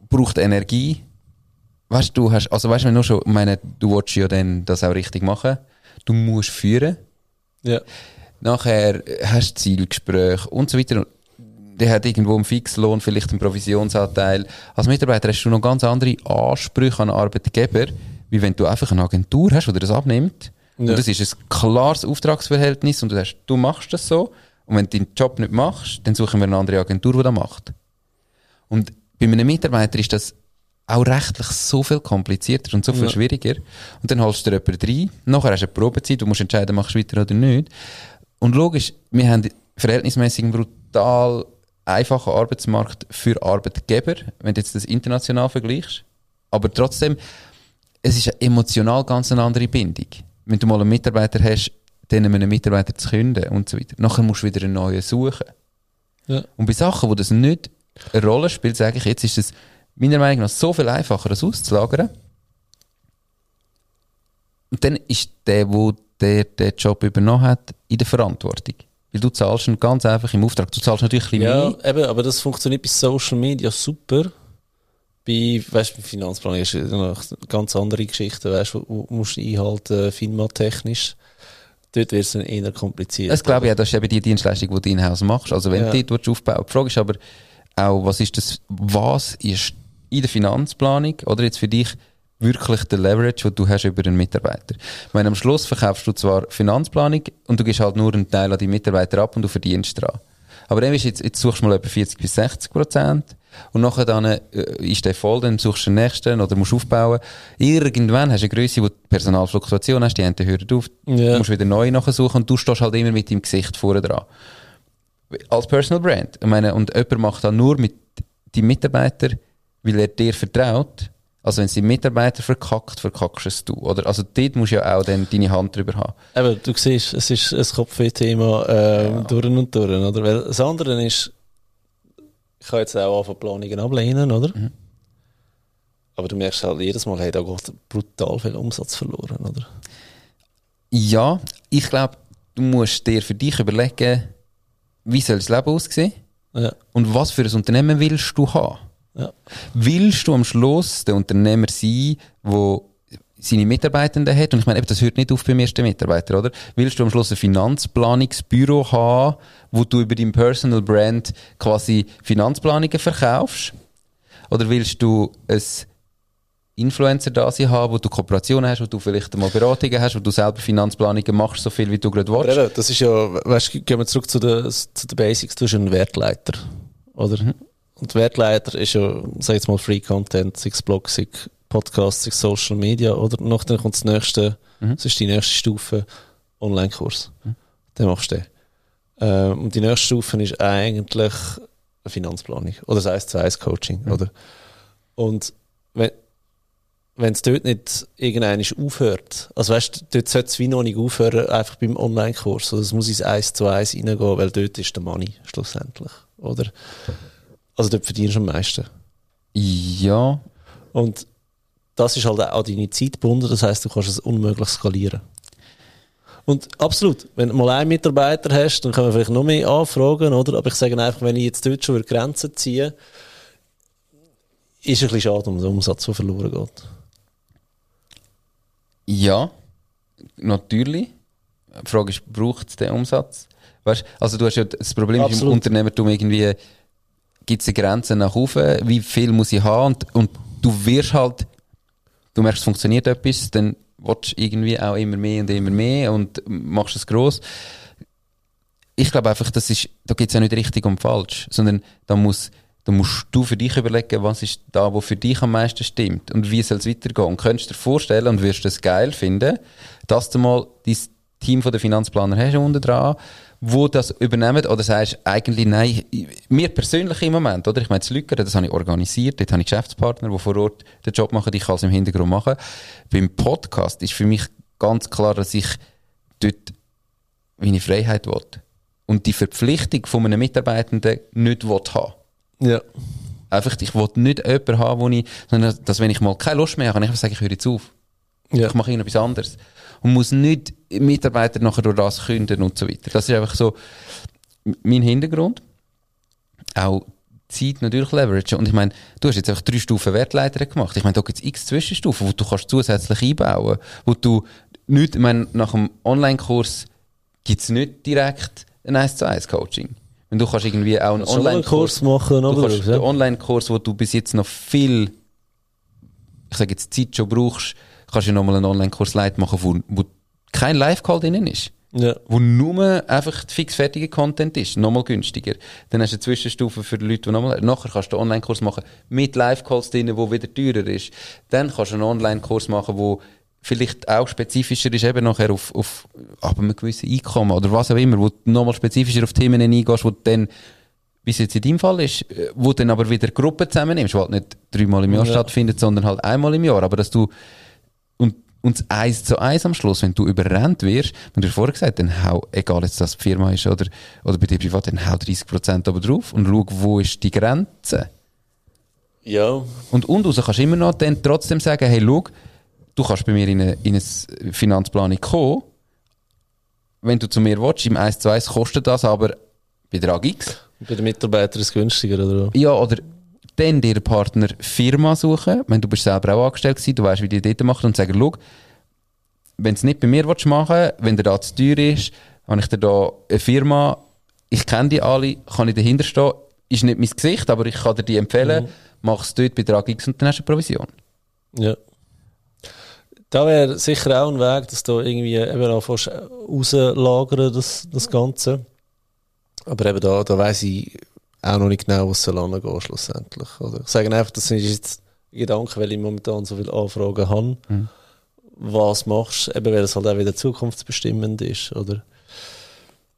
braucht Energie. Weißt du, hast, also weißt du, du schon, meine, du willst ja dann das auch richtig machen. Du musst führen.
Ja.
Nachher hast du Zielgespräche und so weiter. Der hat irgendwo einen Fixlohn, vielleicht einen Provisionsanteil. Als Mitarbeiter hast du noch ganz andere Ansprüche an Arbeitgeber, wie wenn du einfach eine Agentur hast, die das abnimmt. Ja. Und das ist ein klares Auftragsverhältnis und du, hast, du machst das so. Und wenn du deinen Job nicht machst, dann suchen wir eine andere Agentur, die das macht. Und bei einem Mitarbeiter ist das auch rechtlich so viel komplizierter und so viel ja. schwieriger. Und dann holst du dir jemanden rein, nachher hast du eine Probezeit, du musst entscheiden, machst du weiter oder nicht. Und logisch, wir haben verhältnismäßig einen brutal einfachen Arbeitsmarkt für Arbeitgeber, wenn du jetzt das international vergleichst. Aber trotzdem, es ist eine emotional ganz eine andere Bindung. Wenn du mal einen Mitarbeiter hast, dann einen Mitarbeiter zu künden und so weiter. Nachher musst du wieder einen neuen suchen. Ja. Und bei Sachen, wo das nicht eine Rolle spielt, sage ich jetzt, ist es meiner Meinung nach so viel einfacher, das auszulagern. Und dann ist der, der der den Job übernommen hat, in der Verantwortung. Weil du zahlst ihn ganz einfach im Auftrag. Du zahlst natürlich ein bisschen
ja, mehr. Eben, aber das funktioniert bei Social Media super. Bei, weißt, bei Finanzplanung ist eine ganz andere Geschichte, weißt, wo, wo musst du einhalten, FINMA-technisch. Dort wird es dann eher kompliziert.
Das glaube ich auch, das ist eben die Dienstleistung, die du in-house machst. Also wenn
Ja.
du dort aufbauen Die Frage ist aber auch, was ist das, was ist in der Finanzplanung oder jetzt für dich wirklich der Leverage, den du hast über einen Mitarbeiter? Meine, am Schluss verkaufst du zwar Finanzplanung und du gibst halt nur einen Teil an die Mitarbeiter ab und du verdienst dran. Aber dann ist jetzt, jetzt suchst du mal etwa 40 bis 60 Prozent und nachher dann äh, ist der voll, dann suchst du den nächsten oder musst aufbauen. Irgendwann hast du eine Größe, wo du Personalfluktuation hast, die Ente hören auf,
Ja.
du musst wieder neu nachher suchen und du stehst halt immer mit deinem Gesicht vorne dran. Als Personal Brand. Ich meine, und jemand macht das nur mit die Mitarbeiter, weil er dir vertraut. Also wenn es die Mitarbeiter verkackt, verkackst es du. Oder? Also dort musst du ja auch dann deine Hand drüber haben.
Eben, du siehst, es ist ein Kopfweh-Thema ähm, durch und durch, oder? Weil das andere ist, ich kann jetzt auch anfangen Planungen ablehnen, oder?
Mhm.
Aber du merkst halt jedes Mal, hey, da geht brutal viel Umsatz verloren, oder?
Ja, ich glaube, du musst dir für dich überlegen, wie soll das Leben aussehen
Ja,
und was für ein Unternehmen willst du haben.
ja.
Willst du am Schluss der Unternehmer sein, wo seine Mitarbeitenden hat? Und ich meine, eben, das hört nicht auf beim ersten Mitarbeiter, oder? Willst du am Schluss ein Finanzplanungsbüro haben, wo du über dein Personal Brand quasi Finanzplanungen verkaufst? Oder willst du ein Influencer da sein haben, wo du Kooperationen hast, wo du vielleicht mal Beratungen hast, wo du selber Finanzplanungen machst, so viel wie du gerade willst?
eben, das ist ja, weißt du, gehen wir zurück zu den, zu den Basics, du bist ein Wertleiter, oder? Und Wertleiter ist ja, sag jetzt mal, Free Content, sechs Blog, sechs Podcast, sechs Social Media, oder? Nachher kommt das nächste, das ist die nächste Stufe, Online-Kurs. Den machst du den. Ähm, und die nächste Stufe ist eigentlich eine Finanzplanung oder das 1 zu 1 Coaching, oder? Und wenn, wenn es dort nicht irgendeiner aufhört, also weißt du, dort sollte es wie noch nicht aufhören, einfach beim Online-Kurs, oder es muss ins 1 zu 1 reingehen, weil dort ist der Money, schlussendlich, oder? Also dort verdienst du am meisten.
Ja,
Und das ist halt auch an deine Zeit gebunden, das heißt, du kannst es unmöglich skalieren. Und absolut, wenn du mal einen Mitarbeiter hast, dann können wir vielleicht noch mehr anfragen, oder? Aber ich sage einfach, wenn ich jetzt dort schon über Grenzen ziehe, ist ein bisschen schade um den Umsatz, der verloren geht.
Ja, natürlich. Die Frage ist, braucht es den Umsatz? Weißt, also du hast ja das Problem ist im. Unternehmertum irgendwie, gibt es eine Grenze nach oben, wie viel muss ich haben und, und du wirst halt, du merkst, es funktioniert etwas, dann willst du irgendwie auch immer mehr und immer mehr und machst es gross. Ich glaube einfach, das ist, da gibt es ja nicht richtig und falsch, sondern da muss, da musst du für dich überlegen, was ist da, wo für dich am meisten stimmt und wie soll es weitergehen. Und könntest du dir vorstellen und wirst es geil finden, dass du mal dein Team von der Finanzplaner hast unten dran, wo das übernehmen oder sagst eigentlich nein, mir persönlich im Moment, oder? Ich meine, das Lücker, das habe ich organisiert, dort habe ich Geschäftspartner, die vor Ort den Job machen, ich kann es im Hintergrund machen. Beim Podcast ist für mich ganz klar, dass ich dort meine Freiheit will. Und die Verpflichtung von einem Mitarbeitenden nicht will haben.
Ja.
Einfach, ich will nicht jemanden haben, wo ich, sondern dass wenn ich mal keine Lust mehr habe, kann ich einfach sagen, ich höre jetzt auf.
Ja.
Ich mache irgendetwas anderes. Und muss nicht Mitarbeiter nachher durch das künden und so weiter. Das ist einfach so mein Hintergrund. Auch Zeit natürlich leveragen. Und ich meine, du hast jetzt einfach drei Stufen Wertleiter gemacht. Ich meine, da gibt es x Zwischenstufen, wo du kannst zusätzlich einbauen Wo du nicht, ich meine, nach dem Online-Kurs gibt es nicht direkt ein 1 zu 1 Coaching. Wenn du kannst irgendwie auch einen Online-Kurs
Kurs machen,
Du kannst den Online-Kurs, wo du bis jetzt noch viel, ich sage jetzt Zeit schon brauchst, kannst du nochmal einen Online-Kurs live machen, wo, wo kein Live-Call drin ist.
Ja.
Wo nur einfach fix fertiger Content ist, nochmal günstiger. Dann hast du eine Zwischenstufe für die Leute, die nochmal, nachher kannst du einen Online-Kurs machen mit Live-Calls drin, wo wieder teurer ist. Dann kannst du einen Online-Kurs machen, wo vielleicht auch spezifischer ist, eben nachher auf, auf, ab einem gewissen Einkommen oder was auch immer, wo du nochmal spezifischer auf Themen eingehst, wo du dann wie es jetzt in deinem Fall ist, wo du dann aber wieder Gruppen zusammennimmst, die halt nicht dreimal im Jahr
Ja.
stattfindet, sondern halt einmal im Jahr. Aber dass du, und, das eins zu eins am Schluss, wenn du überrennt wirst, wenn du vorher gesagt dann hau, egal jetzt das die Firma ist oder, oder bei dir privat, dann hau 30% oben drauf und schau, wo ist die Grenze.
Ja.
Und und raus kannst du immer noch dann trotzdem sagen, hey, schau, du kannst bei mir in eine, in eine Finanzplanung kommen, wenn du zu mir willst, im 1 zu 1 kostet das aber Betrag X.
Bei den Mitarbeitern ist es günstiger, oder?
Ja, oder dann dir Partner Firma suchen, wenn du bist selber auch angestellt gewesen, du weißt, wie die dort machen und sagen, schau, wenn es nicht bei mir willst machen wenn der da zu teuer ist, habe ich dir da eine Firma, ich kenne die alle, kann ich dahinter stehen, ist nicht mein Gesicht, aber ich kann dir die empfehlen, mach es dort, Betrag X und dann hast du eine Provision.
Ja. Da wäre sicher auch ein Weg, dass du irgendwie eben auch fast rauslagern, das, das Ganze. Aber eben da, da weiss ich auch noch nicht genau, was soll angehen schlussendlich. Oder? Ich sage einfach, das ist jetzt ein Gedanke, weil ich momentan so viele Anfragen habe. Was machst du, eben weil es halt auch wieder zukunftsbestimmend ist, oder?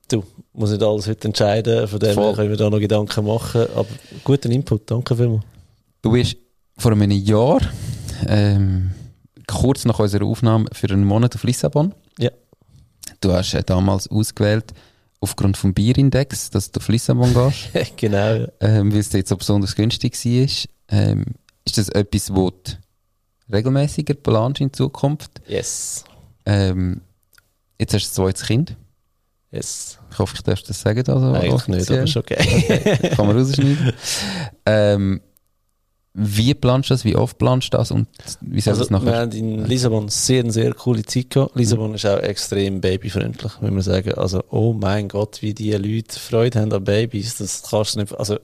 Du, muss nicht alles heute entscheiden, von dem
Voll.
können wir da noch Gedanken machen, aber guten Input, danke vielmals.
Du bist vor einem Jahr, ähm, kurz nach unserer Aufnahme, für einen Monat auf Lissabon.
Ja.
Du hast äh, damals ausgewählt, aufgrund vom Bierindex, dass du auf Lissabon gehst,
genau, ja.
ähm, weil es jetzt so besonders günstig war. Ähm, ist das etwas, wo du regelmäßiger planst in Zukunft?
Yes.
Ähm, jetzt hast du ein zweites Kind.
Yes.
Ich hoffe, ich darf das sagen. Also
Eigentlich nicht,
offiziell.
aber ist okay.
Kann man rausschneiden. ähm, wie planst du das? Wie oft planst du das? Und wie soll
Also,
das
wir
nachher?
haben in Lissabon sehr, eine sehr coole Zeit gehabt. Lissabon ist auch extrem babyfreundlich, muss man sagen. Also, oh mein Gott, wie die Leute Freude haben an Babys, das kannst du nicht, also,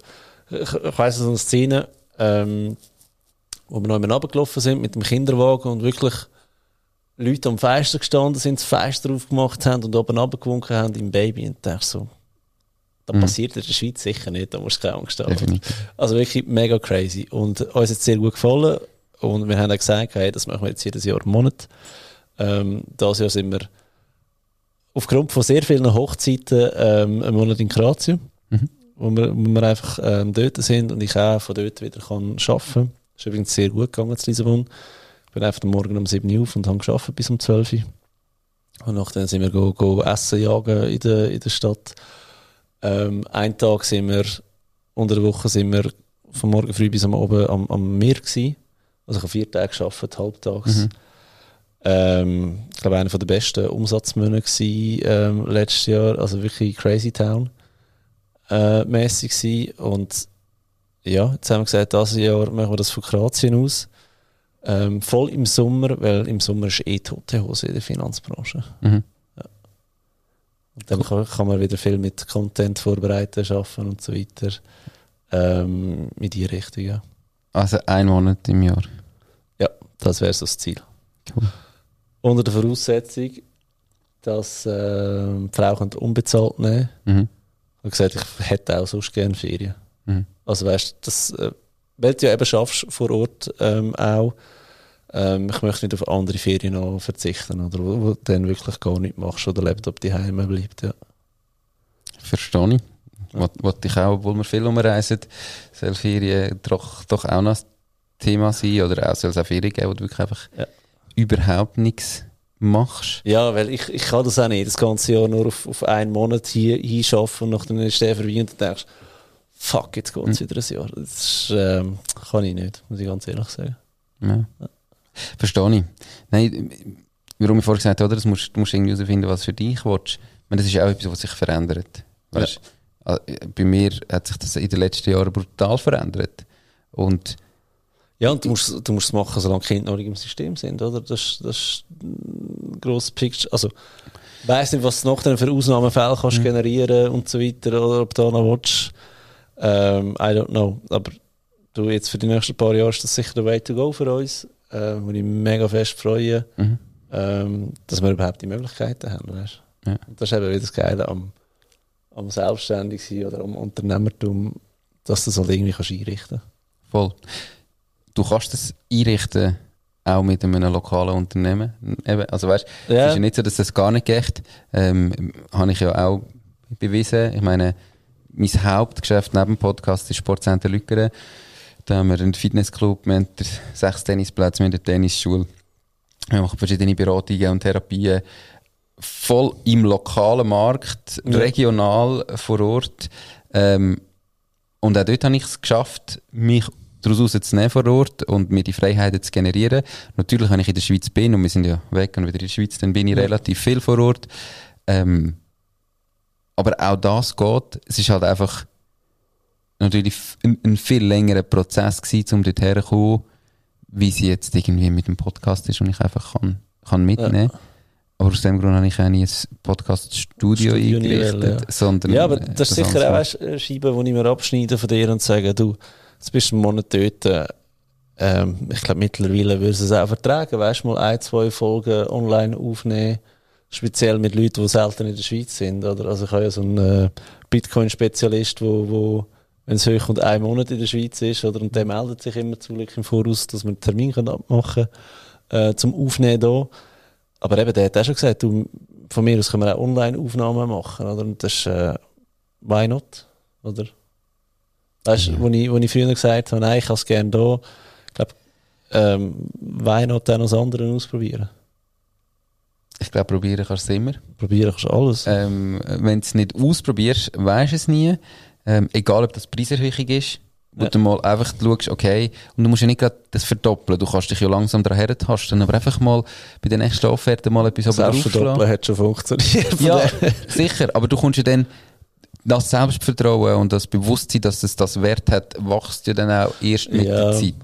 ich, ich weiss so eine Szene, ähm, wo wir noch einmal runtergelaufen sind mit dem Kinderwagen und wirklich Leute am Fenster gestanden sind, das Fenster aufgemacht haben und oben runtergewunken haben im Baby und dachte so, das
Mhm.
passiert in der Schweiz sicher nicht, da musst du keine Angst haben.
Definitiv.
Also wirklich mega crazy. Und uns hat es sehr gut gefallen. Und wir haben auch gesagt, hey, das machen wir jetzt jedes Jahr einen Monat. Ähm, dieses Jahr sind wir aufgrund von sehr vielen Hochzeiten ähm, einen Monat in Kroatien,
Mhm.
wo, wir, wo wir einfach ähm, dort sind und ich auch von dort wieder kann arbeiten kann. ist übrigens sehr gut gegangen zu Lissabon. Ich bin einfach am Morgen um 7 Uhr auf und habe gearbeitet bis um 12 Uhr. Und nachdem sind wir go, go essen jagen in der, in der Stadt. Ähm, einen Tag sind wir, unter der Woche sind wir von morgen früh bis am Abend am, am Meer gewesen. Also ich habe vier Tage gearbeitet, halbtags.
Mhm.
Ähm, ich glaube, einer der besten Umsatzmonate gewesen, ähm, letztes Jahr. Also wirklich Crazy Town äh, mäßig gewesen. Und ja, jetzt haben wir gesagt, dieses Jahr machen wir das von Kroatien aus. Ähm, voll im Sommer, weil im Sommer ist eh tote Hose in der Finanzbranche.
Mhm.
Und dann kann, kann man wieder viel mit Content vorbereiten, schaffen und so weiter. Ähm, in die Richtung, ja.
Also ein Monat im Jahr.
Ja, das wäre so das Ziel.
Cool.
Unter der Voraussetzung, dass ähm, die Frau unbezahlt nehmen
Mhm.
Ich habe gesagt, ich hätte auch sonst gerne Ferien.
Mhm.
Also weißt du, das, äh, weil du ja eben schaffst vor Ort ähm, auch, ähm, ich möchte nicht auf andere Ferien noch verzichten, oder wo, wo du dann wirklich gar nichts machst oder Laptop die Heime bleibt, ja.
Verstehe ich. Wollte wollte ich auch, obwohl wir viel umreisen, soll Ferien doch, doch auch noch ein Thema sein oder auch soll es auch Ferien geben, wo du wirklich einfach
Ja.
überhaupt nichts machst.
Ja, weil ich, ich kann das auch nicht, das ganze Jahr nur auf, auf einen Monat hier hinschaffen und nachdem ist der vorbei und denkst, fuck, jetzt geht es wieder ein Jahr. Das ist, ähm, kann ich nicht, muss ich ganz ehrlich sagen.
Ja. Verstehe ich. Nein, warum ich vorher gesagt habe, oder? Musst, du musst irgendwie herausfinden, was für dich willst. Ich meine, das ist auch etwas, was sich verändert. Weißt, äh, Bei mir hat sich das in den letzten Jahren brutal verändert. Und
Ja, und du musst, du musst es machen, solange Kinder noch nicht im System sind, oder? Das, das ist ein grosses Picture. Also, ich weiss nicht, was du noch für Ausnahmefälle kannst generieren und so weiter, oder ob du da noch willst. Ähm, I don't know. Aber du, jetzt für die nächsten paar Jahre ist das sicher der Way to go für uns, äh, wo ich mich mega fest freue,
Mhm.
ähm, dass wir überhaupt die Möglichkeiten haben, weißt?
Ja.
Und das ist eben wieder das Geile am, am selbstständig sein oder am Unternehmertum, dass du das halt irgendwie kannst einrichten
voll. Du kannst das einrichten, auch mit einem lokalen Unternehmen. Eben, also weißt, es
Ja.
ist ja nicht so, dass das gar nicht geht. Ähm, habe ich ja auch bewiesen. Ich meine, mein Hauptgeschäft neben dem Podcast ist Sportcenter Lückeren. Da haben wir einen Fitnessclub, wir haben sechs Tennisplätze, wir haben eine Tennisschule. Wir machen verschiedene Beratungen und Therapien. Voll im lokalen Markt,
Ja.
regional vor Ort. Ähm, und auch dort habe ich es geschafft, mich daraus rauszunehmen vor Ort und mir die Freiheiten zu generieren. Natürlich, wenn ich in der Schweiz bin und wir sind ja weg und wieder in der Schweiz, dann bin ich
Ja.
relativ viel vor Ort. Ähm, aber auch das geht. Es ist halt einfach, natürlich ein, ein viel längerer Prozess gewesen, um dort herzukommen, wie sie jetzt irgendwie mit dem Podcast ist und ich einfach kann, kann mitnehmen. Aber aus dem Grund habe ich auch nie ein Podcast-Studio
Studio
eingerichtet,
wollen, ja.
sondern
Ja, aber das ist sicher auch weißt, eine Scheibe, die ich mir abschneide von dir und sage, du, jetzt bist du einen Monat dort. äh, Ähm, ich glaube, mittlerweile würde es auch vertragen, weißt du, mal ein, zwei Folgen online aufnehmen. Speziell mit Leuten, die selten in der Schweiz sind. Oder? Also ich habe ja so einen äh, Bitcoin-Spezialist, wo, wo wenn es und ein Monat in der Schweiz ist, oder, und der meldet sich immer zum Glück im Voraus, dass wir einen Termin können abmachen können, äh, zum Aufnehmen hier. Aber eben, der hat auch schon gesagt, du, von mir aus können wir auch Online-Aufnahmen machen, oder? Und das ist, äh, why not? Oder? Weißt du, wo, ich, wo ich früher gesagt habe, nein, ich kann es gerne da. Ich glaube, ähm, why not dann das andere ausprobieren?
Ich glaube, probieren kannst du es immer.
Probieren kannst du alles.
Ähm, wenn du es nicht ausprobierst, weisst du es nie. Ähm, egal, ob das Preiserhöhung ist, wo
Ja.
du mal einfach schaust, okay, und du musst ja nicht gerade das verdoppeln, du kannst dich ja langsam daran hertasten, aber einfach mal bei der nächsten Offerte mal etwas
Selbst verdoppeln hat schon funktioniert.
Ja, sicher, aber du kommst ja dann, das Selbstvertrauen und das Bewusstsein, dass es das Wert hat, wächst ja dann auch erst mit
Ja.
der Zeit.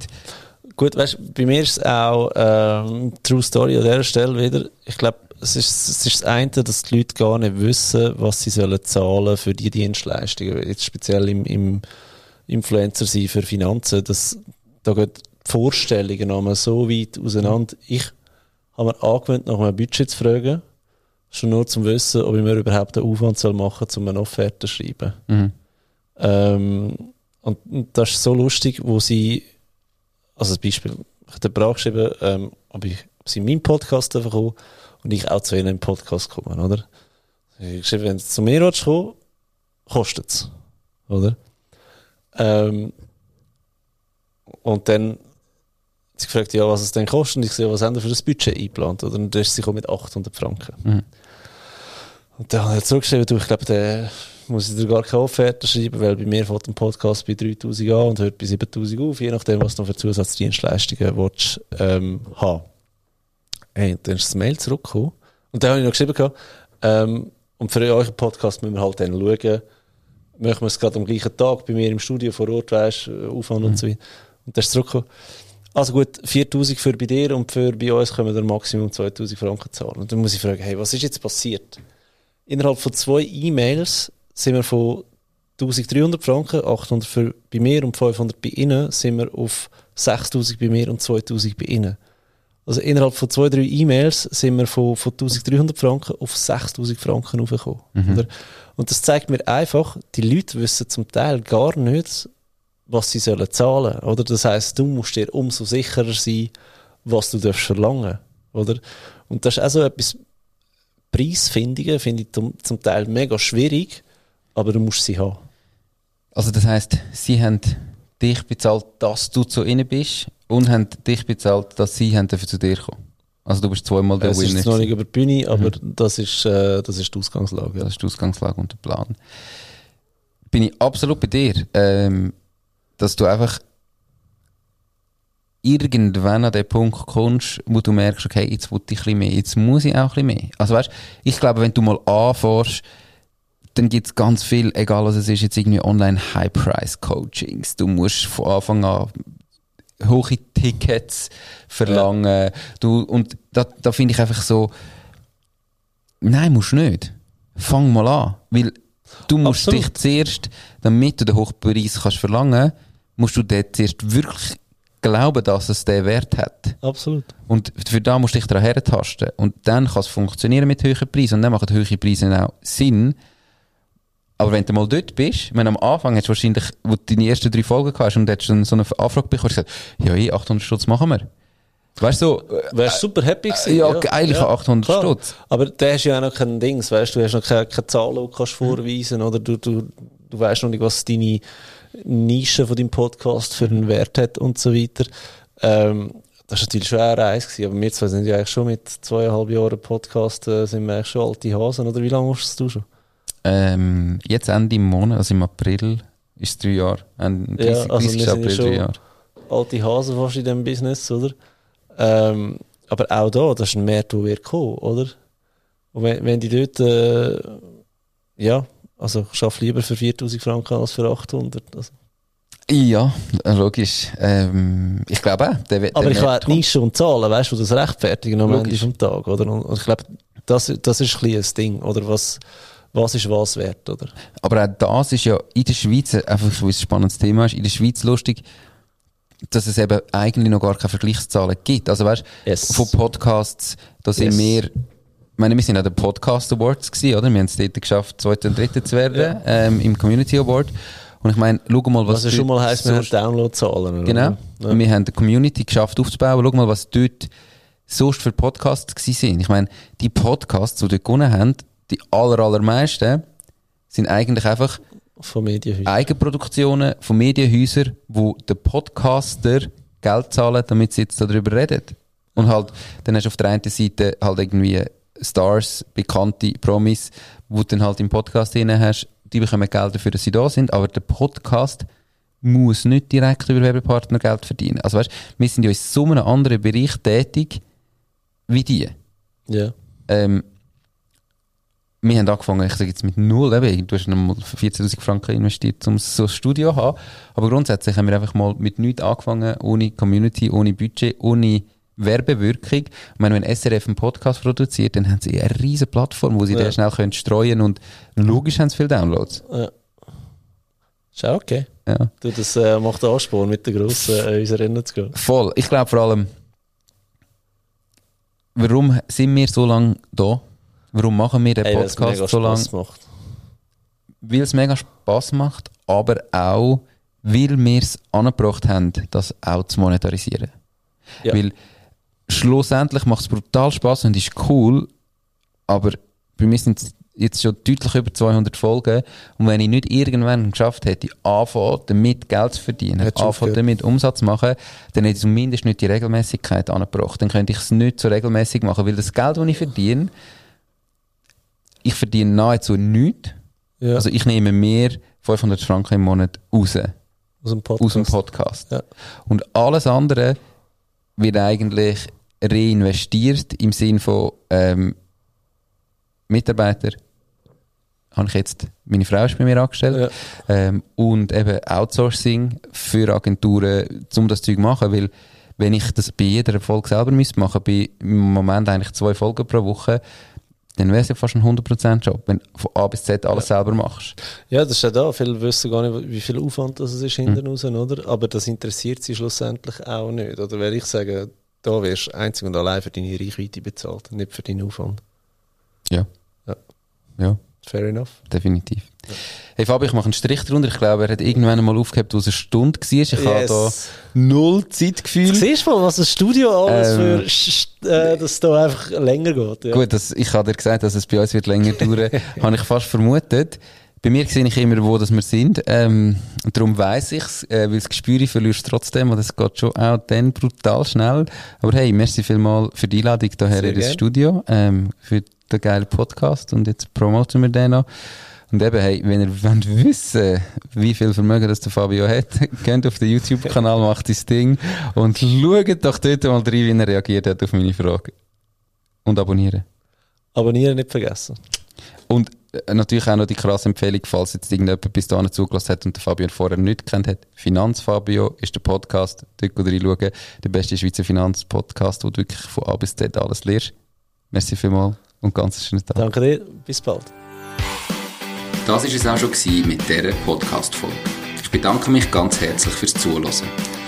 Gut, weißt, bei mir ist es auch ähm, True Story an dieser Stelle wieder. Ich glaube, es ist, es ist das eine, dass die Leute gar nicht wissen, was sie sollen zahlen für die Dienstleistungen. Jetzt speziell im, im Influencer sein für Finanzen. Das, da gehen die Vorstellungen einmal so weit auseinander. Ich habe mir angewöhnt, nach einem Budget zu fragen. Schon nur zum Wissen, ob ich mir überhaupt einen Aufwand soll machen soll, um eine Offerte zu schreiben.
Mhm.
Ähm, und und das ist so lustig, wo sie, also ein Beispiel, ich habe den Bra geschrieben, ähm, ob, ich, sie in meinen Podcast kommen und ich auch zu ihnen im Podcast kommen, oder? Ich geschrieben, wenn sie zu mir willst kommen, kostet es, oder? Ähm, und dann hat sie gefragt, ja, was es denn kostet, und ich sehe, was haben wir für das Budget eingeplant, oder? Und dann ist sie mit 800 Franken.
Mhm.
Und dann habe ich zurückgeschrieben, du, ich glaube, der muss ich dir gar keine Offerte schreiben, weil bei mir fängt ein Podcast bei 3000 an und hört bei 7000 auf, je nachdem, was du noch für Zusatzdienstleistungen willst, ähm, haben. Hey, dann ist das Mail zurückgekommen. Und dann habe ich noch geschrieben, ähm, und für euren Podcast müssen wir halt dann schauen, möchten wir es gerade am gleichen Tag bei mir im Studio vor Ort, weißt, äh, Aufwand und so weiter. Und dann ist es zurückgekommen. Also gut, 4000 für bei dir und für bei uns können wir dann Maximum 2000 Franken zahlen. Und dann muss ich fragen, hey, was ist jetzt passiert? Innerhalb von zwei E-Mails sind wir von 1300 Franken, 800 für bei mir und 500 bei Ihnen, sind wir auf 6000 bei mir und 2000 bei Ihnen. Also innerhalb von zwei, drei E-Mails sind wir von, von 1300 Franken auf 6000 Franken raufgekommen. Oder? Und das zeigt mir einfach, die Leute wissen zum Teil gar nicht, was sie sollen zahlen. Oder? Das heißt, du musst dir umso sicherer sein, was du darfst verlangen. Oder? Und das ist auch so etwas, Preisfindungen finde ich zum, zum Teil mega schwierig, aber du musst sie haben.
Also das heißt, sie haben dich bezahlt, dass du zu ihnen bist und haben dich bezahlt, dass sie haben dafür zu dir kommen. Also du bist zweimal der
Es ist
Winner.
jetzt noch nicht über die Bühne, aber das, ist, äh, das ist die Ausgangslage. Ja.
Das ist die Ausgangslage und der Plan. Bin ich absolut bei dir, ähm, dass du einfach irgendwann an den Punkt kommst, wo du merkst, okay, jetzt will ich ein bisschen mehr, jetzt muss ich auch ein bisschen mehr. Also weißt, ich glaube, wenn du mal anfährst, dann gibt es ganz viel, egal was es ist, jetzt irgendwie online High-Price-Coachings. Du musst von Anfang an hohe Tickets verlangen. Du, und da, da finde ich einfach so, nein, musst du nicht. Fang mal an. Weil du musst
Absolut.
dich zuerst, damit du den Hochpreis kannst verlangen, musst du dort zuerst wirklich glauben, dass es den Wert hat.
Absolut.
Und für da musst du dich daran hertasten. Und dann kann es funktionieren mit hohen Preisen. Und dann machen hohe Preise auch Sinn. Aber wenn du mal dort bist, meine, am Anfang hast du wahrscheinlich, wo du deine ersten drei Folgen gehabt hast und hättest dann so eine Anfrage bekommen, hast du gesagt, ja, hey, 800 Stutz machen wir. Weißt du, so, äh,
Wärst super happy gewesen.
ja, eigentlich 800
klar.
Stutz.
Aber der hast ja auch noch kein Dings, weißt du, hast noch keine, keine Zahlen, die du kannst vorweisen oder du, du, du weißt noch nicht, was deine Nische von deinem Podcast für einen Wert hat und so weiter. Ähm, das war natürlich schon eine Reise, gewesen, aber wir zwei sind ja eigentlich schon mit zweieinhalb Jahren Podcast, äh, sind wir eigentlich schon alte Hasen, oder wie lange machst du schon?
Ähm, jetzt Ende im Monat, also im April, ist es drei Jahre.
Ja,
30,
also
30.
wir ja
April, drei Jahre.
alte Hasen fast in diesem Business, oder? Ähm, aber auch da, das ist ein Markt, der wird kommen, oder? Und wenn, wenn die dort, äh, ja, also ich arbeite lieber für 4000 Franken als für 800. Also,
Ja, logisch. Ähm, ich glaube auch. Der, wird-
Aber
der
ich die Nische und Zahlen, weißt du, das rechtfertigen am Ende vom Tag, oder? Und ich glaube, das, das ist ein ein Ding, oder? Was, was ist was wert, oder?
Aber auch das ist ja in der Schweiz, einfach so ein spannendes Thema ist, in der Schweiz lustig, dass es eben eigentlich noch gar keine Vergleichszahlen gibt. Also weißt
Yes.
von Podcasts, da sind
Yes.
wir, ich meine, wir sind an den Podcast Awards gewesen, oder? Wir haben es dort geschafft, zweiter und dritter zu werden, ähm, im Community Award. Und ich meine, schau mal, was
Was ja schon mal heisst, wir haben Downloadzahlen, oder?
Genau.
Ja.
Und wir haben die Community geschafft aufzubauen. Schau mal, was dort sonst für Podcasts gewesen sind. Ich meine, die Podcasts, die dort gewonnen haben, die aller, allermeisten, sind eigentlich einfach
Von Medienhäusern.
Eigenproduktionen von Medienhäusern, wo der Podcaster Geld zahlen, damit sie jetzt darüber reden. Und halt, dann hast du auf der einen Seite halt irgendwie Stars, bekannte Promis, wo du dann halt im Podcast drin hast, die bekommen Geld dafür, dass sie da sind, aber der Podcast muss nicht direkt über Werbepartner Geld verdienen. Also weißt, wir sind ja in so einem anderen Bereich tätig wie die.
Ja.
Ähm, wir haben angefangen, ich sage jetzt mit null, eben, du hast nochmal 14'000 Franken investiert, um so ein Studio zu haben. Aber grundsätzlich haben wir einfach mal mit nichts angefangen, ohne Community, ohne Budget, ohne Werbewirkung. Ich meine, wenn SRF einen Podcast produziert, dann haben sie eine riesige Plattform, wo sie
Ja.
den schnell können streuen und logisch haben sie viele Downloads.
ja. Ist auch okay.
Ja.
Du, das äh, macht Ansporn, mit den Grossen äh, unser Rennen zu gehen.
Voll. Ich glaube vor allem, warum sind wir so lange da? Warum machen wir den
Ey,
Podcast so lange?
Spass
weil es mega Spaß macht, aber auch, weil wir es angebracht haben, das auch zu monetarisieren.
Ja.
Weil schlussendlich macht es brutal Spaß und ist cool, aber bei mir sind es jetzt schon deutlich über 200 Folgen und wenn ich nicht irgendwann geschafft hätte, anfangen, damit Geld zu verdienen, anfangen, damit Umsatz zu machen, dann hätte ich zumindest nicht die Regelmäßigkeit angebracht. Dann könnte ich es nicht so regelmäßig machen, weil das Geld, das ich verdiene, ich verdiene nahezu nichts.
Ja.
Also ich nehme mehr 500 Franken im Monat raus,
aus dem Podcast.
aus dem Podcast.
Ja.
Und alles andere wird eigentlich reinvestiert im Sinn von ähm, Mitarbeiter. Habe ich jetzt, meine Frau ist bei mir angestellt. Ähm, und eben Outsourcing für Agenturen, um das Zeug zu machen, weil wenn ich das bei jeder Folge selber müsste machen, bei im Moment eigentlich zwei Folgen pro Woche, dann wäre es ja fast ein 100% Job, wenn du von A bis Z alles selber machst.
Ja, das ist ja da. Viele wissen gar nicht, wie viel Aufwand das ist hinten
Mhm.
raus, oder? Aber das interessiert sie schlussendlich auch nicht. Oder wenn ich sage, da wirst du einzig und allein für deine Reichweite bezahlt, nicht für deinen Aufwand.
Ja.
Ja.
Ja,
Fair enough.
definitiv. Hey Fabio, ich mache einen Strich drunter. Ich glaube, er hat irgendwann einmal aufgehört, wo es eine Stunde war. Ich habe da null Zeitgefühl.
Siehst du mal, was das Studio alles
Ähm.
für, äh, dass es da einfach länger geht. Ja.
Gut, das, ich habe dir gesagt, dass es bei uns wird länger dauern, habe ich fast vermutet. Bei mir sehe ich immer, wo dass wir sind. Ähm, darum weiss ich es, äh, weil das Gespür verlierst trotzdem. Und das geht schon auch dann brutal schnell. Aber hey, merci vielmal für die Einladung hierher
Sehr
in das. Studio, ähm, für den geilen Podcast. Und jetzt promoten wir den noch. Und eben, hey, wenn ihr wollt wissen wie viel Vermögen das der Fabio hat, geht auf den YouTube-Kanal, macht das Ding und schaut doch dort mal rein, wie er reagiert hat auf meine Frage. Und abonnieren.
Abonnieren nicht vergessen.
Und natürlich auch noch die krasse Empfehlung, falls jetzt irgendjemand bis dahin zugelassen hat und den Fabian vorher nicht kennt hat. Finanzfabio ist der Podcast. Dort reinschauen. Der beste Schweizer Finanzpodcast, wo du wirklich von A bis Z alles lernst. Merci vielmals und ganz schönen Tag.
Danke dir. Bis bald.
Das war es auch schon gewesen mit dieser Podcast-Folge. Ich bedanke mich ganz herzlich fürs Zuhören.